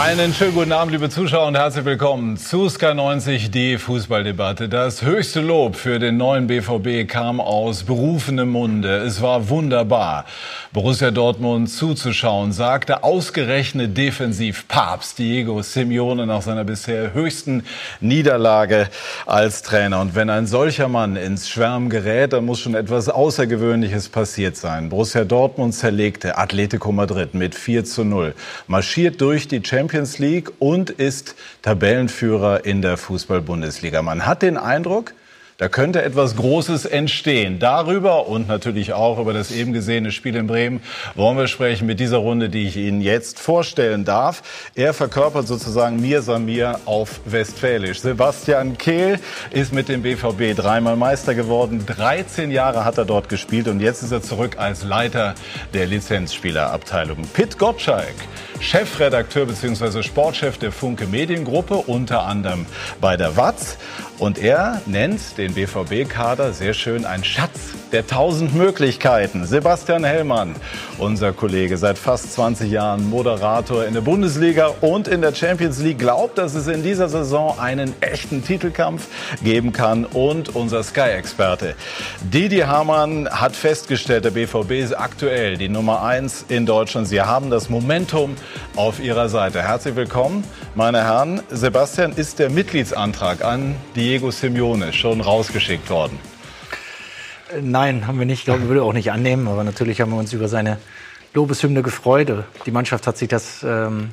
Einen schönen guten Abend, liebe Zuschauer, und herzlich willkommen zu Sky90, die Fußballdebatte. Das höchste Lob für den neuen BVB kam aus berufenem Munde. Es war wunderbar, Borussia Dortmund zuzuschauen, sagte ausgerechnet Defensivpapst Diego Simeone nach seiner bisher höchsten Niederlage als Trainer. Und wenn ein solcher Mann ins Schwärmen gerät, dann muss schon etwas Außergewöhnliches passiert sein. Borussia Dortmund zerlegte Atletico Madrid mit 4 zu 0, marschiert durch die Champions Champions League und ist Tabellenführer in der Fußball-Bundesliga. Man hat den Eindruck, da könnte etwas Großes entstehen. Darüber und natürlich auch über das eben gesehene Spiel in Bremen wollen wir sprechen mit dieser Runde, die ich Ihnen jetzt vorstellen darf. Er verkörpert sozusagen Mir Samir auf Westfälisch. Sebastian Kehl ist mit dem BVB dreimal Meister geworden. 13 Jahre hat er dort gespielt und jetzt ist er zurück als Leiter der Lizenzspielerabteilung. Pitt Gottschalk, Chefredakteur bzw. Sportchef der Funke Mediengruppe, unter anderem bei der WAZ. Und er nennt den BVB-Kader sehr schön ein Schatz der tausend Möglichkeiten. Sebastian Hellmann, unser Kollege, seit fast 20 Jahren Moderator in der Bundesliga und in der Champions League, glaubt, dass es in dieser Saison einen echten Titelkampf geben kann. Und unser Sky-Experte Didi Hamann hat festgestellt, der BVB ist aktuell die Nummer eins in Deutschland. Sie haben das Momentum auf Ihrer Seite. Herzlich willkommen, meine Herren. Sebastian, ist der Mitgliedsantrag an die Diego Simeone schon rausgeschickt worden? Nein, haben wir nicht. Ich glaube, würde auch nicht annehmen. Aber natürlich haben wir uns über seine Lobeshymne gefreut. Die Mannschaft hat sich das ähm,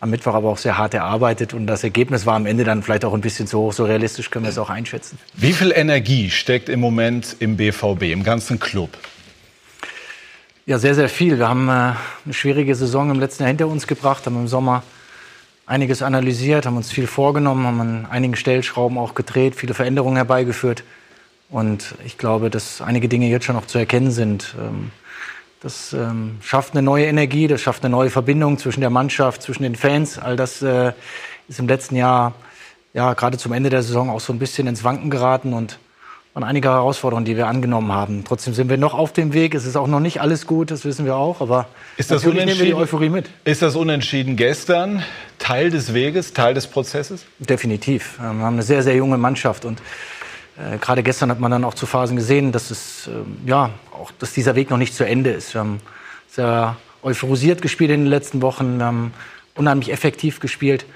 am Mittwoch aber auch sehr hart erarbeitet. Und das Ergebnis war am Ende dann vielleicht auch ein bisschen zu hoch. So realistisch können wir es auch einschätzen. Wie viel Energie steckt im Moment im BVB, im ganzen Club? Ja, sehr, sehr viel. Wir haben äh, eine schwierige Saison im letzten Jahr hinter uns gebracht, haben im Sommer einiges analysiert, haben uns viel vorgenommen, haben an einigen Stellschrauben auch gedreht, viele Veränderungen herbeigeführt. Und ich glaube, dass einige Dinge jetzt schon noch zu erkennen sind. Ähm, das ähm, schafft eine neue Energie, das schafft eine neue Verbindung zwischen der Mannschaft, zwischen den Fans. All das äh, ist im letzten Jahr, ja, gerade zum Ende der Saison auch so ein bisschen ins Wanken geraten und waren einige Herausforderungen, die wir angenommen haben. Trotzdem sind wir noch auf dem Weg. Es ist auch noch nicht alles gut, das wissen wir auch. Aber ist das nehmen wir die Euphorie mit. Ist das Unentschieden gestern Teil des Weges, Teil des Prozesses? Definitiv. Ähm, wir haben eine sehr, sehr junge Mannschaft und äh, gerade gestern hat man dann auch zu Phasen gesehen, dass es äh, ja auch, dass dieser Weg noch nicht zu Ende ist. Wir haben sehr euphorisiert gespielt in den letzten Wochen, wir haben unheimlich effektiv gespielt.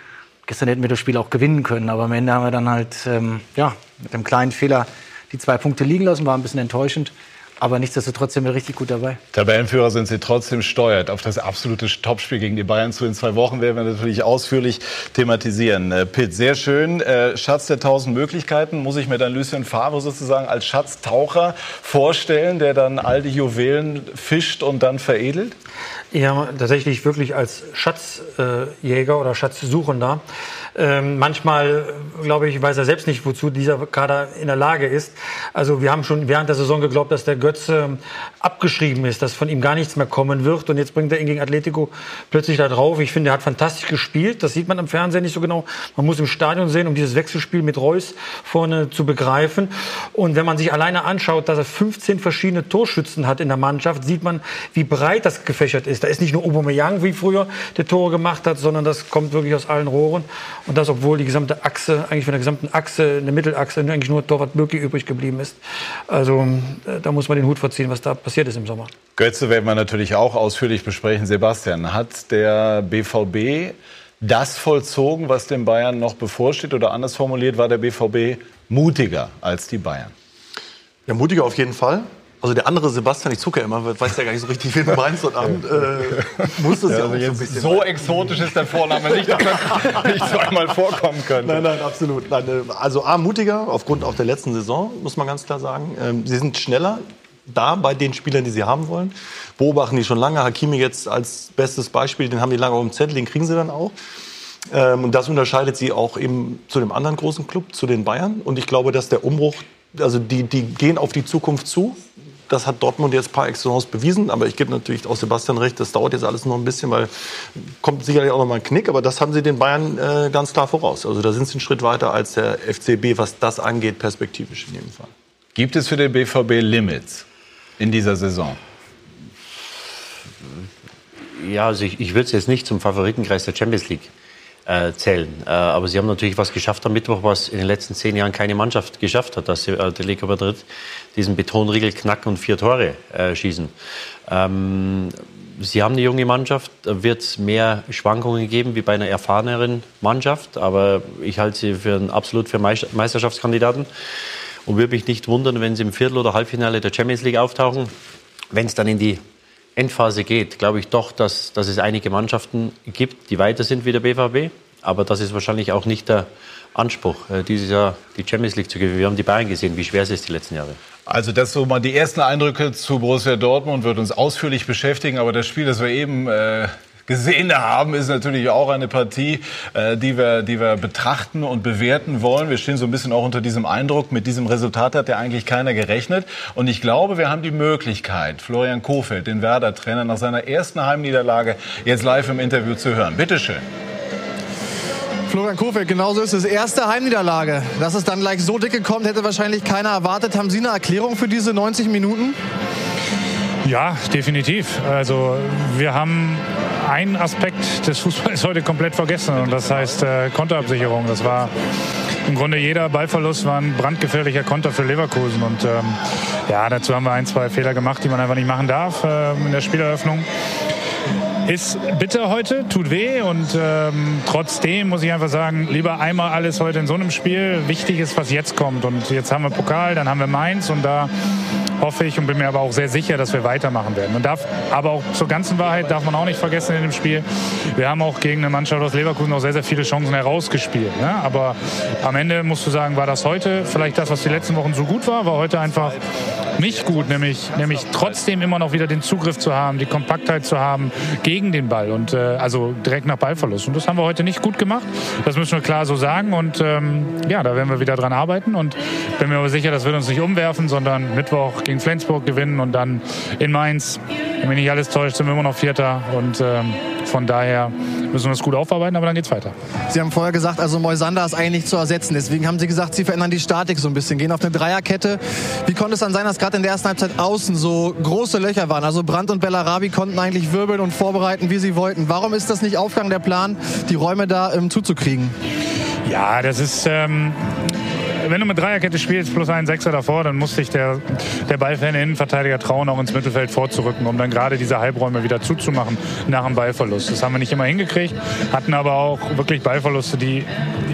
Gestern hätten wir das Spiel auch gewinnen können, aber am Ende haben wir dann halt ähm, ja mit einem kleinen Fehler die zwei Punkte liegen lassen, war ein bisschen enttäuschend. Aber nichtsdestotrotz sind wir richtig gut dabei. Tabellenführer sind Sie trotzdem steuert auf das absolute Topspiel gegen die Bayern zu. In zwei Wochen werden wir natürlich ausführlich thematisieren. Äh, Pitt, sehr schön. Äh, Schatz der tausend Möglichkeiten. Muss ich mir dann Lucien Favre sozusagen als Schatztaucher vorstellen, der dann all die Juwelen fischt und dann veredelt? Ja, tatsächlich wirklich als Schatzjäger oder Schatzsuchender. Ähm, manchmal, glaube ich, weiß er selbst nicht, wozu dieser Kader in der Lage ist. Also wir haben schon während der Saison geglaubt, dass der Götze abgeschrieben ist, dass von ihm gar nichts mehr kommen wird. Und jetzt bringt er ihn gegen Atletico plötzlich da drauf. Ich finde, er hat fantastisch gespielt. Das sieht man am Fernsehen nicht so genau. Man muss im Stadion sehen, um dieses Wechselspiel mit Reus vorne zu begreifen. Und wenn man sich alleine anschaut, dass er 15 verschiedene Torschützen hat in der Mannschaft, sieht man, wie breit das gefächert ist. Da ist nicht nur Aubameyang, wie früher der Tore gemacht hat, sondern das kommt wirklich aus allen Rohren. Und das, obwohl die gesamte Achse, eigentlich von der gesamten Achse, eine Mittelachse, eigentlich nur Torwart Birki übrig geblieben ist. Also äh, da muss man den Hut vorziehen, was da passiert ist im Sommer. Götze werden wir natürlich auch ausführlich besprechen. Sebastian, hat der BVB das vollzogen, was den Bayern noch bevorsteht? Oder anders formuliert, war der BVB mutiger als die Bayern? Ja, mutiger auf jeden Fall. Also der andere Sebastian, ich zucke ja immer, weiß ja gar nicht so richtig, wen du meinst heute Abend. Äh, muss das ja, ja also so ein bisschen. So exotisch ist der Vorname nicht, dass er nicht zweimal vorkommen könnte. Nein, nein, absolut. Nein, äh, also A, mutiger, aufgrund auch der letzten Saison, muss man ganz klar sagen. Ähm, sie sind schneller da bei den Spielern, die sie haben wollen. Beobachten die schon lange. Hakimi jetzt als bestes Beispiel, den haben die lange auf dem Zettel, den kriegen sie dann auch. Ähm, und das unterscheidet sie auch eben zu dem anderen großen Club, zu den Bayern. Und ich glaube, dass der Umbruch, also die, die gehen auf die Zukunft zu. Das hat Dortmund jetzt par excellence bewiesen. Aber ich gebe natürlich auch Sebastian recht, das dauert jetzt alles noch ein bisschen, weil kommt sicherlich auch noch mal ein Knick. Aber das haben sie den Bayern äh, ganz klar voraus. Also da sind sie einen Schritt weiter als der FCB, was das angeht, perspektivisch in jedem Fall. Gibt es für den BVB Limits in dieser Saison? ja, also ich, ich würde es jetzt nicht zum Favoritenkreis der Champions League äh, zählen. Äh, aber sie haben natürlich was geschafft am Mittwoch, was in den letzten zehn Jahren keine Mannschaft geschafft hat, dass sie äh, Atletico Madrid diesen Betonriegel knacken und vier Tore äh, schießen. Ähm, sie haben eine junge Mannschaft, da wird es mehr Schwankungen geben wie bei einer erfahreneren Mannschaft, aber ich halte sie für einen absolut für Meisterschaftskandidaten und würde mich nicht wundern, wenn sie im Viertel- oder Halbfinale der Champions League auftauchen. Wenn es dann in die Endphase geht, glaube ich doch, dass, dass es einige Mannschaften gibt, die weiter sind wie der BVB. Aber das ist wahrscheinlich auch nicht der Anspruch, äh, dieses Jahr die Champions League zu gewinnen. Wir haben die Bayern gesehen, wie schwer es ist die letzten Jahre. Also das so mal die ersten Eindrücke zu Borussia Dortmund wird uns ausführlich beschäftigen. Aber das Spiel, das wir eben äh, gesehen haben, ist natürlich auch eine Partie, äh, die, wir, die wir betrachten und bewerten wollen. Wir stehen so ein bisschen auch unter diesem Eindruck, mit diesem Resultat hat ja eigentlich keiner gerechnet. Und ich glaube, wir haben die Möglichkeit, Florian Kofeld, den Werder-Trainer, nach seiner ersten Heimniederlage jetzt live im Interview zu hören. Bitte schön. Florian Kofeld, genauso ist es. Erste Heimniederlage. Dass es dann gleich so dicke kommt, hätte wahrscheinlich keiner erwartet. Haben Sie eine Erklärung für diese 90 Minuten? Ja, definitiv. Also wir haben einen Aspekt des Fußballs heute komplett vergessen und das heißt äh, Konterabsicherung. Das war im Grunde jeder Ballverlust war ein brandgefährlicher Konter für Leverkusen und ähm, ja, dazu haben wir ein, zwei Fehler gemacht, die man einfach nicht machen darf äh, in der Spieleröffnung. Ist bitter heute, tut weh und ähm, trotzdem muss ich einfach sagen, lieber einmal alles heute in so einem Spiel. Wichtig ist, was jetzt kommt. Und jetzt haben wir Pokal, dann haben wir Mainz und da hoffe ich und bin mir aber auch sehr sicher, dass wir weitermachen werden. Und darf, aber auch zur ganzen Wahrheit darf man auch nicht vergessen in dem Spiel, wir haben auch gegen eine Mannschaft aus Leverkusen auch sehr, sehr viele Chancen herausgespielt. Ne? Aber am Ende musst du sagen, war das heute vielleicht das, was die letzten Wochen so gut war, war heute einfach nicht gut, nämlich, nämlich trotzdem immer noch wieder den Zugriff zu haben, die Kompaktheit zu haben gegen den Ball und äh, also direkt nach Ballverlust. Und das haben wir heute nicht gut gemacht. Das müssen wir klar so sagen. Und ähm, ja, da werden wir wieder dran arbeiten. Und bin mir aber sicher, das wird uns nicht umwerfen, sondern Mittwoch gegen Flensburg gewinnen und dann in Mainz, wenn mich nicht alles täuscht, sind wir immer noch Vierter. Und ähm, von daher müssen wir das gut aufarbeiten, aber dann geht's weiter. Sie haben vorher gesagt, also Moisander ist eigentlich nicht zu ersetzen. Deswegen haben Sie gesagt, Sie verändern die Statik so ein bisschen, gehen auf eine Dreierkette. Wie konnte es dann sein, dass gerade in der ersten Halbzeit außen so große Löcher waren? Also Brandt und Bellarabi konnten eigentlich wirbeln und vorbereiten, wie sie wollten. Warum ist das nicht Aufgang der Plan, die Räume da ähm, zuzukriegen? Ja, das ist ähm, wenn du mit Dreierkette spielst plus einen Sechser davor, dann muss sich der, der ballferne Innenverteidiger trauen, auch ins Mittelfeld vorzurücken, um dann gerade diese Halbräume wieder zuzumachen nach dem Ballverlust. Das haben wir nicht immer hingekriegt, hatten aber auch wirklich Ballverluste, die,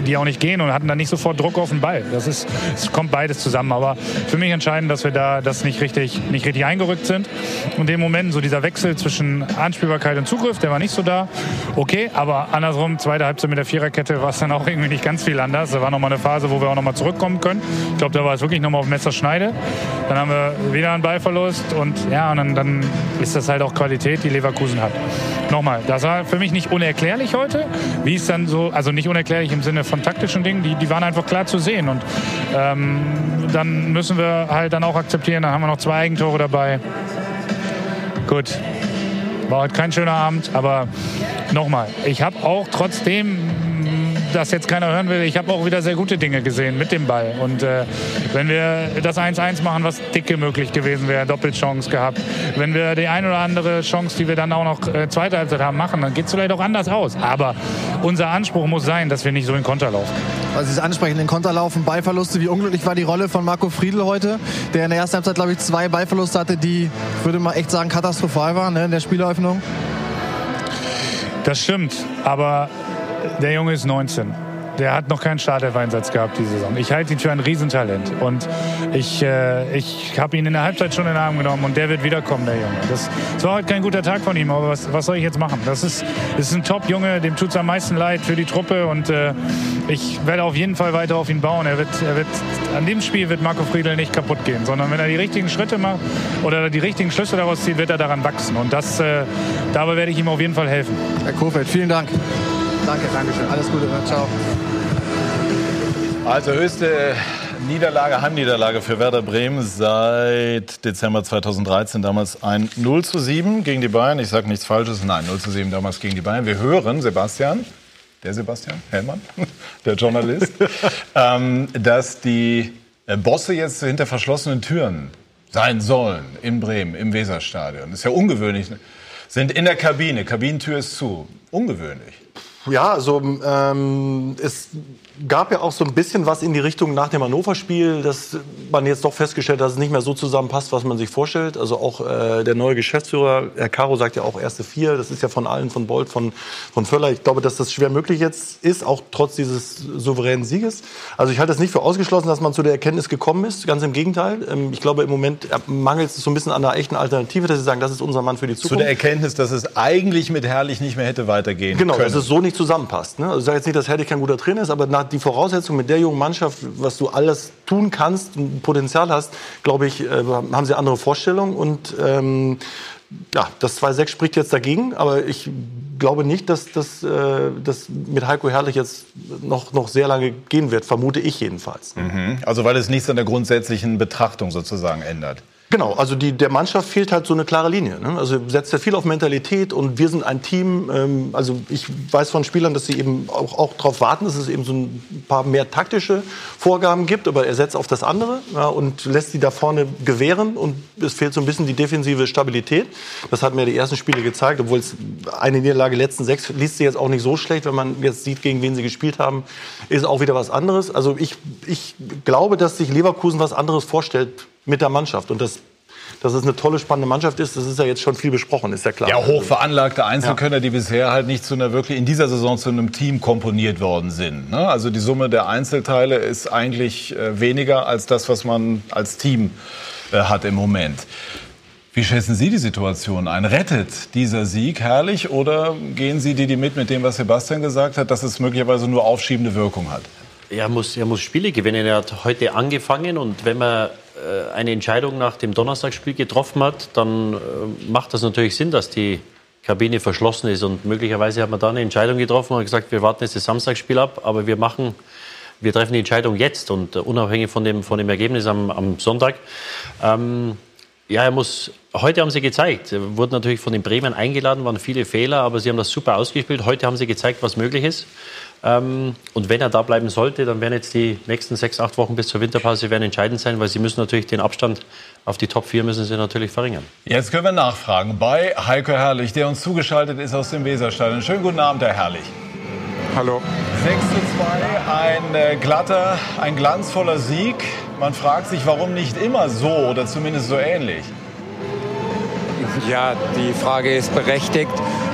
die auch nicht gehen und hatten dann nicht sofort Druck auf den Ball. Das ist, es kommt beides zusammen. Aber für mich entscheidend, dass wir da das nicht richtig, nicht richtig eingerückt sind. Und dem Moment, so dieser Wechsel zwischen Anspielbarkeit und Zugriff, der war nicht so da. Okay, aber andersrum, zweite Halbzeit mit der Viererkette war es dann auch irgendwie nicht ganz viel anders. Da war nochmal eine Phase, wo wir auch nochmal zurückkommen kommen können. Ich glaube, da war es wirklich nochmal auf Messerschneide. Dann haben wir wieder einen Ballverlust und ja, und dann, dann ist das halt auch Qualität, die Leverkusen hat. Nochmal, das war für mich nicht unerklärlich heute. Wie es dann so, also nicht unerklärlich im Sinne von taktischen Dingen, die, die waren einfach klar zu sehen. Und ähm, dann müssen wir halt dann auch akzeptieren, dann haben wir noch zwei Eigentore dabei. Gut, war heute kein schöner Abend, aber nochmal, ich habe auch trotzdem das jetzt keiner hören will, ich habe auch wieder sehr gute Dinge gesehen mit dem Ball. Und äh, wenn wir das 1-1 machen, was dicke möglich gewesen wäre, Doppelchance gehabt. Wenn wir die eine oder andere Chance, die wir dann auch noch äh, zweite Halbzeit haben, machen, dann geht es vielleicht auch anders aus. Aber unser Anspruch muss sein, dass wir nicht so in Konter laufen. Also Sie ansprechen, in Konter laufen, Ballverluste. Wie unglücklich war die Rolle von Marco Friedl heute, der in der ersten Halbzeit, glaube ich, zwei Ballverluste hatte, die, würde mal echt sagen, katastrophal waren ne, in der Spieleröffnung? Das stimmt, aber der Junge ist 19. Der hat noch keinen Startelf-Einsatz gehabt diese Saison. Ich halte ihn für ein Riesentalent. Und ich, äh, ich habe ihn in der Halbzeit schon in den Arm genommen und der wird wiederkommen, der Junge. Das, das war heute kein guter Tag von ihm, aber was, was soll ich jetzt machen? Das ist, das ist ein Top-Junge, dem tut es am meisten leid für die Truppe und äh, ich werde auf jeden Fall weiter auf ihn bauen. Er wird, er wird, an dem Spiel wird Marco Friedl nicht kaputt gehen, sondern wenn er die richtigen Schritte macht oder die richtigen Schlüsse daraus zieht, wird er daran wachsen. Und das, äh, dabei werde ich ihm auf jeden Fall helfen. Herr Kofeld, vielen Dank. Danke, danke schön. Alles Gute. Ciao. Also höchste Niederlage, Heimniederlage für Werder Bremen seit Dezember 2013. Damals ein 0 zu 7 gegen die Bayern. Ich sage nichts Falsches. Nein, 0 zu 7 damals gegen die Bayern. Wir hören Sebastian, der Sebastian Hellmann, der Journalist, ähm, dass die äh, Bosse jetzt hinter verschlossenen Türen sein sollen in Bremen, im Weserstadion. Das ist ja ungewöhnlich. sind in der Kabine. Kabinentür ist zu. Ungewöhnlich. Ja, also ähm, es gab ja auch so ein bisschen was in die Richtung nach dem Hannover-Spiel, dass man jetzt doch festgestellt hat, dass es nicht mehr so zusammenpasst, was man sich vorstellt. Also auch äh, der neue Geschäftsführer, Herr Caro, sagt ja auch erste vier. Das ist ja von allen, von Bolt, von, von Völler. Ich glaube, dass das schwer möglich jetzt ist, auch trotz dieses souveränen Sieges. Also ich halte es nicht für ausgeschlossen, dass man zu der Erkenntnis gekommen ist. Ganz im Gegenteil. Ähm, ich glaube, im Moment mangelt es so ein bisschen an einer echten Alternative, dass sie sagen, das ist unser Mann für die Zukunft. Zu der Erkenntnis, dass es eigentlich mit Herrlich nicht mehr hätte weitergehen genau, können. Genau, dass es so nicht zusammenpasst. Ne? Also ich sage jetzt nicht, dass Herrlich kein guter Trainer ist, aber nach die Voraussetzungen mit der jungen Mannschaft, was du alles tun kannst, Potenzial hast, glaube ich, äh, haben sie andere Vorstellungen. Und ähm, ja, das 2-6 spricht jetzt dagegen, aber ich glaube nicht, dass das äh, mit Heiko Herrlich jetzt noch, noch sehr lange gehen wird, vermute ich jedenfalls. Mhm. Also weil es nichts an der grundsätzlichen Betrachtung sozusagen ändert. Genau, also die, der Mannschaft fehlt halt so eine klare Linie. Ne? Also setzt ja viel auf Mentalität und wir sind ein Team. Ähm, also ich weiß von Spielern, dass sie eben auch, auch darauf warten, dass es eben so ein paar mehr taktische Vorgaben gibt, aber er setzt auf das andere ja, und lässt sie da vorne gewähren und es fehlt so ein bisschen die defensive Stabilität. Das hat mir die ersten Spiele gezeigt, obwohl es eine Niederlage letzten sechs liest sie jetzt auch nicht so schlecht, wenn man jetzt sieht, gegen wen sie gespielt haben, ist auch wieder was anderes. Also ich, ich glaube, dass sich Leverkusen was anderes vorstellt mit der Mannschaft. Und das dass es eine tolle, spannende Mannschaft ist, das ist ja jetzt schon viel besprochen, ist ja klar. Ja, hochveranlagte Einzelkönner, ja. die bisher halt nicht zu einer wirklich in dieser Saison zu einem Team komponiert worden sind. Ne? Also die Summe der Einzelteile ist eigentlich äh, weniger als das, was man als Team äh, hat im Moment. Wie schätzen Sie die Situation ein? Rettet dieser Sieg herrlich oder gehen Sie die, die mit mit dem, was Sebastian gesagt hat, dass es möglicherweise nur aufschiebende Wirkung hat? Er muss, er muss Spiele gewinnen. Er hat heute angefangen und wenn man eine Entscheidung nach dem Donnerstagsspiel getroffen hat, dann äh, macht das natürlich Sinn, dass die Kabine verschlossen ist. Und möglicherweise hat man da eine Entscheidung getroffen und gesagt, wir warten jetzt das Samstagsspiel ab, aber wir machen, wir treffen die Entscheidung jetzt und uh, unabhängig von dem, von dem Ergebnis am, am Sonntag. Ähm, ja, er muss. Heute haben sie gezeigt. Er wurde natürlich von den Bremen eingeladen, waren viele Fehler, aber sie haben das super ausgespielt. Heute haben sie gezeigt, was möglich ist. Ähm, und wenn er da bleiben sollte, dann werden jetzt die nächsten sechs, acht Wochen bis zur Winterpause werden entscheidend sein, weil sie müssen natürlich den Abstand auf die Top 4 müssen sie natürlich verringern. Jetzt können wir nachfragen bei Heiko Herrlich, der uns zugeschaltet ist aus dem Weserstadion. Schönen guten Abend, Herr Herrlich. Hallo. 6 zu 2, ein äh, glatter, ein glanzvoller Sieg. Man fragt sich, warum nicht immer so oder zumindest so ähnlich. Ja, die Frage ist berechtigt.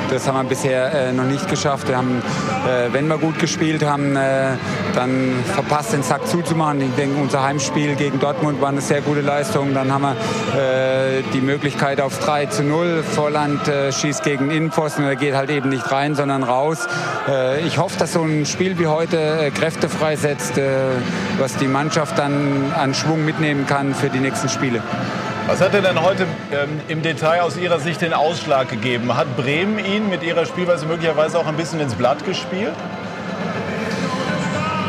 Das haben wir bisher äh, noch nicht geschafft. Wir haben, äh, wenn wir gut gespielt haben, äh, dann verpasst, den Sack zuzumachen. Ich denke, unser Heimspiel gegen Dortmund war eine sehr gute Leistung. Dann haben wir äh, die Möglichkeit auf 3 zu 0. Vorland äh, schießt gegen Innenpfosten. Er geht halt eben nicht rein, sondern raus. Äh, ich hoffe, dass so ein Spiel wie heute Kräfte freisetzt, was die Mannschaft dann an Schwung mitnehmen kann für die nächsten Spiele. Was hat er denn heute ähm, im Detail aus Ihrer Sicht den Ausschlag gegeben? Hat Bremen ihn mit ihrer Spielweise möglicherweise auch ein bisschen ins Blatt gespielt?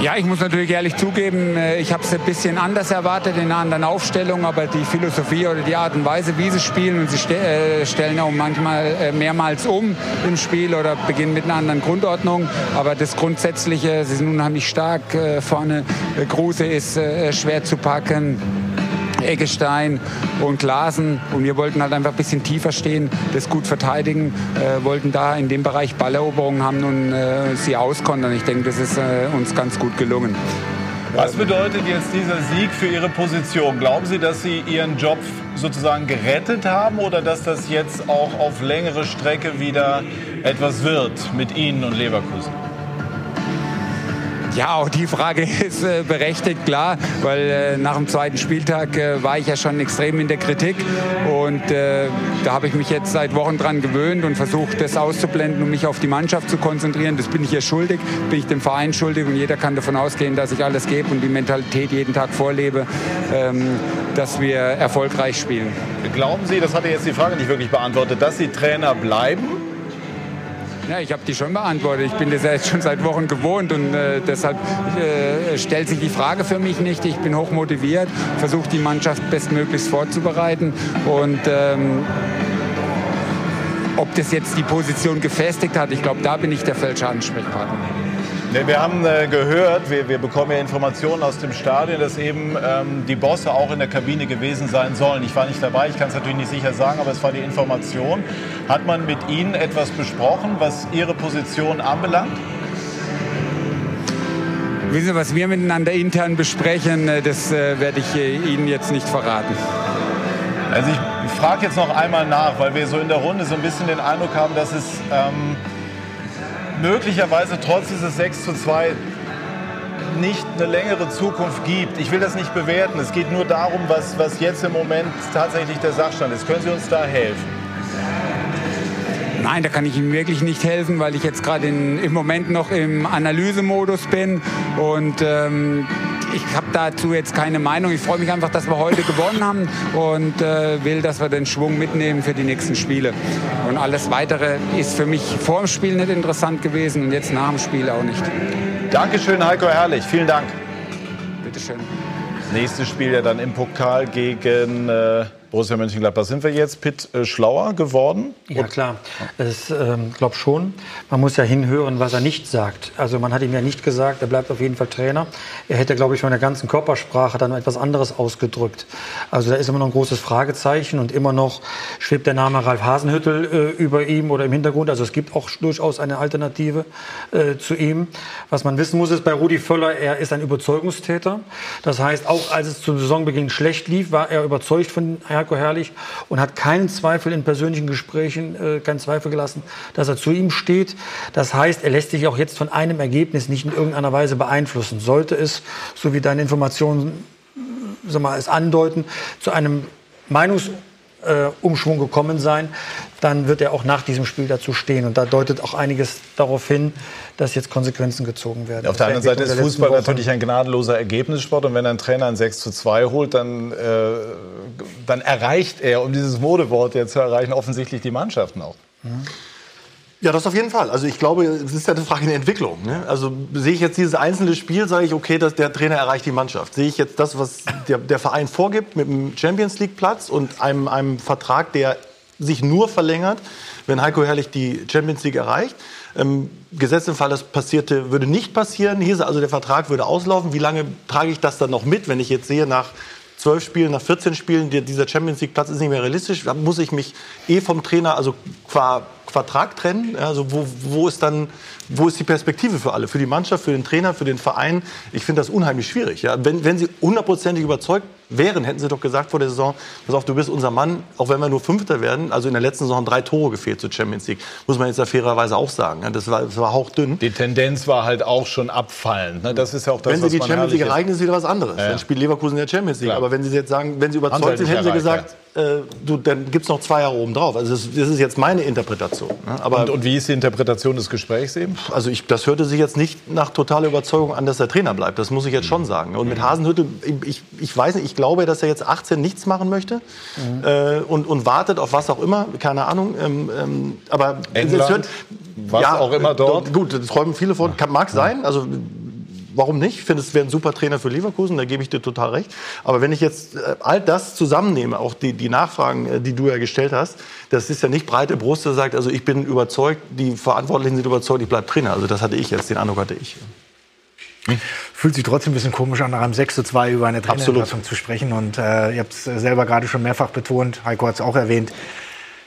Ja, ich muss natürlich ehrlich zugeben, äh, ich habe es ein bisschen anders erwartet in einer anderen Aufstellung, aber die Philosophie oder die Art und Weise, wie sie spielen, und sie ste äh, stellen auch manchmal äh, mehrmals um im Spiel oder beginnen mit einer anderen Grundordnung, aber das Grundsätzliche, sie sind unheimlich stark äh, vorne, Kruse ist äh, schwer zu packen, Eggestein und Glasen. Und wir wollten halt einfach ein bisschen tiefer stehen, das gut verteidigen, äh, wollten da in dem Bereich Balleroberungen haben und äh, sie auskontern. Ich denke, das ist äh, uns ganz gut gelungen. Was bedeutet jetzt dieser Sieg für Ihre Position? Glauben Sie, dass Sie Ihren Job sozusagen gerettet haben oder dass das jetzt auch auf längere Strecke wieder etwas wird mit Ihnen und Leverkusen? Ja, auch die Frage ist äh, berechtigt, klar, weil äh, nach dem zweiten Spieltag äh, war ich ja schon extrem in der Kritik und äh, da habe ich mich jetzt seit Wochen dran gewöhnt und versucht, das auszublenden und mich auf die Mannschaft zu konzentrieren. Das bin ich ihr schuldig, bin ich dem Verein schuldig und jeder kann davon ausgehen, dass ich alles gebe und die Mentalität jeden Tag vorlebe, ähm, dass wir erfolgreich spielen. Glauben Sie, das hatte jetzt die Frage nicht wirklich beantwortet, dass Sie Trainer bleiben? Ja, ich habe die schon beantwortet. Ich bin das jetzt schon seit Wochen gewohnt und äh, deshalb äh, stellt sich die Frage für mich nicht. Ich bin hoch motiviert, versuche die Mannschaft bestmöglichst vorzubereiten und ähm, ob das jetzt die Position gefestigt hat, ich glaube, da bin ich der falsche Ansprechpartner. Nee, wir haben äh, gehört, wir, wir, bekommen ja Informationen aus dem Stadion, dass eben ähm, die Bosse auch in der Kabine gewesen sein sollen. Ich war nicht dabei, ich kann es natürlich nicht sicher sagen, aber es war die Information. Hat man mit Ihnen etwas besprochen, was Ihre Position anbelangt? Wissen Sie, was wir miteinander intern besprechen, äh, das äh, werde ich äh, Ihnen jetzt nicht verraten. Also ich frage jetzt noch einmal nach, weil wir so in der Runde so ein bisschen den Eindruck haben, dass es ähm, möglicherweise trotz dieses 6 zu 2 nicht eine längere Zukunft gibt. Ich will das nicht bewerten. Es geht nur darum, was, was jetzt im Moment tatsächlich der Sachstand ist. Können Sie uns da helfen? Nein, da kann ich Ihnen wirklich nicht helfen, weil ich jetzt gerade im Moment noch im Analysemodus bin und ähm, ich habe dazu jetzt keine Meinung. Ich freue mich einfach, dass wir heute gewonnen haben und äh, will, dass wir den Schwung mitnehmen für die nächsten Spiele. Und alles Weitere ist für mich vor dem Spiel nicht interessant gewesen und jetzt nach dem Spiel auch nicht. Dankeschön, Heiko Herrlich. Vielen Dank. Bitteschön. Nächstes Spiel ja dann im Pokal gegen äh, Borussia Mönchengladbach. Sind wir jetzt Pitt äh, schlauer geworden? Ja, klar. Ich ähm, glaube schon. Man muss ja hinhören, was er nicht sagt. Also man hat ihm ja nicht gesagt, er bleibt auf jeden Fall Trainer. Er hätte, glaube ich, von der ganzen Körpersprache dann etwas anderes ausgedrückt. Also da ist immer noch ein großes Fragezeichen und immer noch schwebt der Name Ralf Hasenhüttel äh, über ihm oder im Hintergrund. Also es gibt auch durchaus eine Alternative äh, zu ihm. Was man wissen muss, ist bei Rudi Völler, er ist ein Überzeugungstäter. Das heißt, auch als es zum Saisonbeginn schlecht lief, war er überzeugt von Herrn Heiko Herrlich und hat keinen Zweifel in persönlichen Gesprächen, äh, keinen Zweifel gelassen, dass er zu ihm steht. Das heißt, er lässt sich auch jetzt von einem Ergebnis nicht in irgendeiner Weise beeinflussen. Sollte es, so wie deine Informationen sag mal, es andeuten, zu einem Meinungs äh, Umschwung gekommen sein, dann wird er auch nach diesem Spiel dazu stehen. Und da deutet auch einiges darauf hin, dass jetzt Konsequenzen gezogen werden. Auf der anderen Seite ist Fußball natürlich ein gnadenloser Ergebnissport. Und wenn ein Trainer ein 6 zu 2 holt, dann, äh, dann erreicht er, um dieses Modewort jetzt zu erreichen, offensichtlich die Mannschaften auch. Mhm. Ja, das auf jeden Fall. Also ich glaube, es ist ja eine Frage der Entwicklung. Ne? Also sehe ich jetzt dieses einzelne Spiel, sage ich, okay, dass der Trainer erreicht die Mannschaft. Sehe ich jetzt das, was der, der Verein vorgibt mit dem Champions League Platz und einem, einem Vertrag, der sich nur verlängert, wenn Heiko Herrlich die Champions League erreicht. Ähm, Gesetz im Fall, das passierte, würde nicht passieren. Hier ist also der Vertrag würde auslaufen. Wie lange trage ich das dann noch mit, wenn ich jetzt sehe, nach zwölf Spielen, nach 14 Spielen, dieser Champions League Platz ist nicht mehr realistisch, dann muss ich mich eh vom Trainer, also qua Vertrag trennen? Also wo, wo, ist dann, wo ist die Perspektive für alle? Für die Mannschaft, für den Trainer, für den Verein? Ich finde das unheimlich schwierig. Ja? Wenn, wenn Sie hundertprozentig überzeugt wären, hätten Sie doch gesagt vor der Saison, pass auf, du bist unser Mann, auch wenn wir nur Fünfter werden. Also in der letzten Saison drei Tore gefehlt zur Champions League. Muss man jetzt ja fairerweise auch sagen. Ja? Das, war, das war hauchdünn. Die Tendenz war halt auch schon abfallend. Ne? Das ist ja auch das, Wenn Sie die Champions League erreichen, ist wieder was anderes. Ja, ja. Dann spielt Leverkusen in der Champions League. Klar. Aber wenn Sie jetzt sagen, wenn Sie überzeugt sind, hätten Sie gesagt, äh, du, dann gibt es noch zwei Jahre oben drauf. Also das, das, ist jetzt meine Interpretation. Ne? Aber und, und, wie ist die Interpretation des Gesprächs eben? Also ich, das hörte sich jetzt nicht nach totaler Überzeugung an, dass der Trainer bleibt. Das muss ich jetzt schon sagen. Und mit mhm. Hasenhüttel, ich, ich weiß nicht, ich glaube, dass er jetzt 18 nichts machen möchte mhm. äh, und, und wartet auf was auch immer, keine Ahnung. Ähm, ähm, aber England, hört, was ja, auch immer dort. dort. Gut, das träumen viele von. Kann, mag sein. Also warum nicht? Ich finde, es wäre ein super Trainer für Leverkusen, da gebe ich dir total recht. Aber wenn ich jetzt äh, all das zusammennehme, auch die, die Nachfragen, äh, die du ja gestellt hast, das ist ja nicht breite Brust, der sagt, also ich bin überzeugt, die Verantwortlichen sind überzeugt, ich bleibe Trainer. Also das hatte ich jetzt, den Eindruck hatte ich. Fühlt sich trotzdem ein bisschen komisch an, nach einem 6 zu 2 über eine Trainerentlassung zu sprechen. Und äh, ihr habt es selber gerade schon mehrfach betont, Heiko hat es auch erwähnt.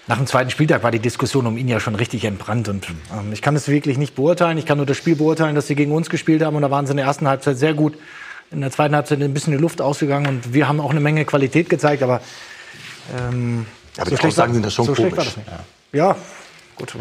Nach dem zweiten Spieltag war die Diskussion um ihn ja schon richtig entbrannt. Und ähm, ich kann es wirklich nicht beurteilen. Ich kann nur das Spiel beurteilen, dass sie gegen uns gespielt haben. Und da waren sie in der ersten Halbzeit sehr gut. In der zweiten Halbzeit ein bisschen die Luft ausgegangen. Und wir haben auch eine Menge Qualität gezeigt. Aber, ähm, ja, aber so die Aussagen sind das schon so komisch. War das. Ja, ja gut.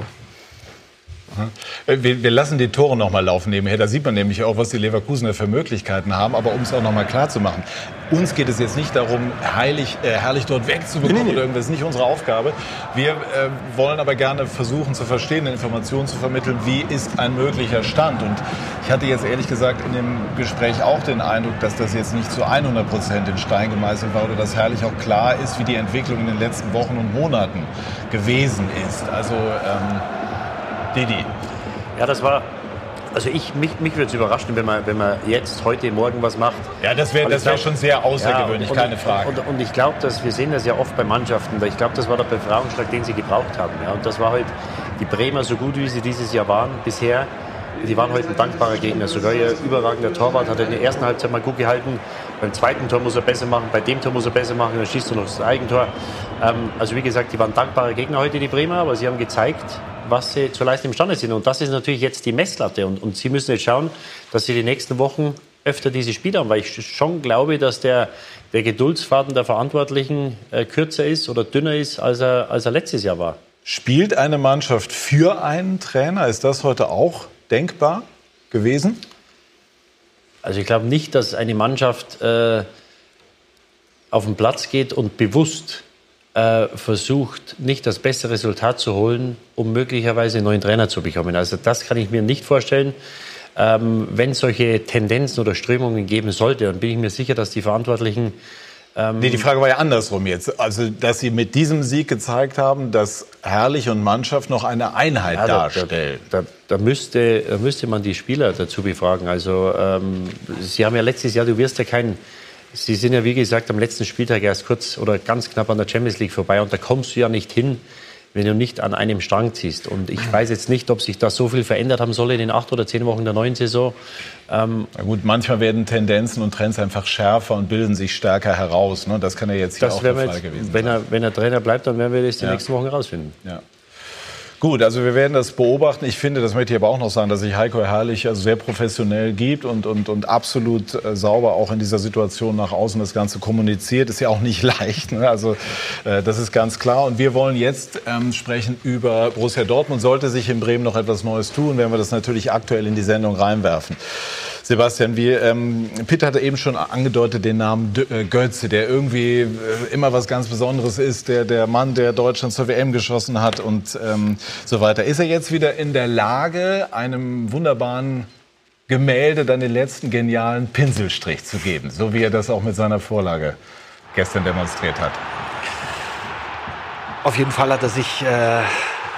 Äh, wir, wir, lassen die Tore noch mal laufen nebenher. Da sieht man nämlich auch, was die Leverkusener für Möglichkeiten haben. Aber um es auch noch mal klar zu machen, uns geht es jetzt nicht darum, heilig, äh, herrlich dort wegzubekommen nee, nee. oder irgendwas. Das ist nicht unsere Aufgabe. Wir äh, wollen aber gerne versuchen zu verstehen, Informationen zu vermitteln, wie ist ein möglicher Stand. Und ich hatte jetzt ehrlich gesagt in dem Gespräch auch den Eindruck, dass das jetzt nicht zu 100 Prozent in Stein gemeißelt war oder dass herrlich auch klar ist, wie die Entwicklung in den letzten Wochen und Monaten gewesen ist. Also ähm, Didi. Ja, das war also ich, mich, mich würde es überraschen, wenn man, wenn man jetzt, heute, morgen was macht. Ja, das wäre wär schon sehr außergewöhnlich, ja, und, keine Frage. Und, und, ich glaube, dass wir sehen das ja oft bei Mannschaften. Ich glaube, das war der Befreiungsschlag, den sie gebraucht haben. Ja. Und das war halt die Bremer so gut, wie sie dieses Jahr waren bisher. die waren heute ein dankbarer Gegner. Sogar ihr überragender Torwart hat in der ersten Halbzeit mal gut gehalten. Beim zweiten Tor muss er besser machen, bei dem Tor muss er besser machen, dann schießt er noch das Eigentor. Ähm, also wie gesagt, die waren dankbare Gegner heute, die Bremer, aber sie haben gezeigt, was sie zu leisten imstande sind. Und das ist natürlich jetzt die Messlatte. Und, und sie müssen jetzt schauen, dass sie die nächsten Wochen öfter diese Spiele haben, weil ich schon glaube, dass der, der Geduldsfaden der Verantwortlichen äh, kürzer ist oder dünner ist, als er, als er letztes Jahr war. Spielt eine Mannschaft für einen Trainer? Ist das heute auch denkbar gewesen? Also ich glaube nicht, dass eine Mannschaft äh, auf den Platz geht und bewusst äh, versucht, nicht das beste Resultat zu holen, um möglicherweise einen neuen Trainer zu bekommen. Also das kann ich mir nicht vorstellen. Ähm, wenn es solche Tendenzen oder Strömungen geben sollte, dann bin ich mir sicher, dass die Verantwortlichen ähm nee, die Frage war ja andersrum jetzt. Also, dass Sie mit diesem Sieg gezeigt haben, dass Herrlich und Mannschaft noch eine Einheit ja, darstellen. Da, da, da, müsste, da müsste man die Spieler dazu befragen. Also, ähm, Sie haben ja letztes Jahr, du wirst ja kein. Sie sind ja, wie gesagt, am letzten Spieltag erst kurz oder ganz knapp an der Champions League vorbei und da kommst du ja nicht hin, wenn du nicht an einem Strang ziehst. Und ich weiß jetzt nicht, ob sich das so viel verändert haben soll in den acht oder zehn Wochen der neuen Saison. Ähm Na gut, manchmal werden Tendenzen und Trends einfach schärfer und bilden sich stärker heraus. Ne? Das kann ja jetzt hier das auch der Fall jetzt, gewesen wenn sein. Er, wenn er Trainer bleibt, dann werden wir das die ja. nächsten Wochen herausfinden. Ja. Gut, also wir werden das beobachten. Ich finde, das möchte ich aber auch noch sagen, dass sich Heiko Herrlich also sehr professionell gibt und, und, und absolut äh, sauber auch in dieser Situation nach außen das Ganze kommuniziert. Ist ja auch nicht leicht. Ne? Also äh, das ist ganz klar. Und wir wollen jetzt ähm, sprechen über Borussia Dortmund. Sollte sich in Bremen noch etwas Neues tun, werden wir das natürlich aktuell in die Sendung reinwerfen. Sebastian, wie ähm, Pitt hatte eben schon angedeutet den Namen D äh, Götze, der irgendwie äh, immer was ganz Besonderes ist, der der Mann, der Deutschland zur WM geschossen hat und ähm, so weiter. Ist er jetzt wieder in der Lage, einem wunderbaren Gemälde dann den letzten genialen Pinselstrich zu geben, so wie er das auch mit seiner Vorlage gestern demonstriert hat? Auf jeden Fall hat er sich äh,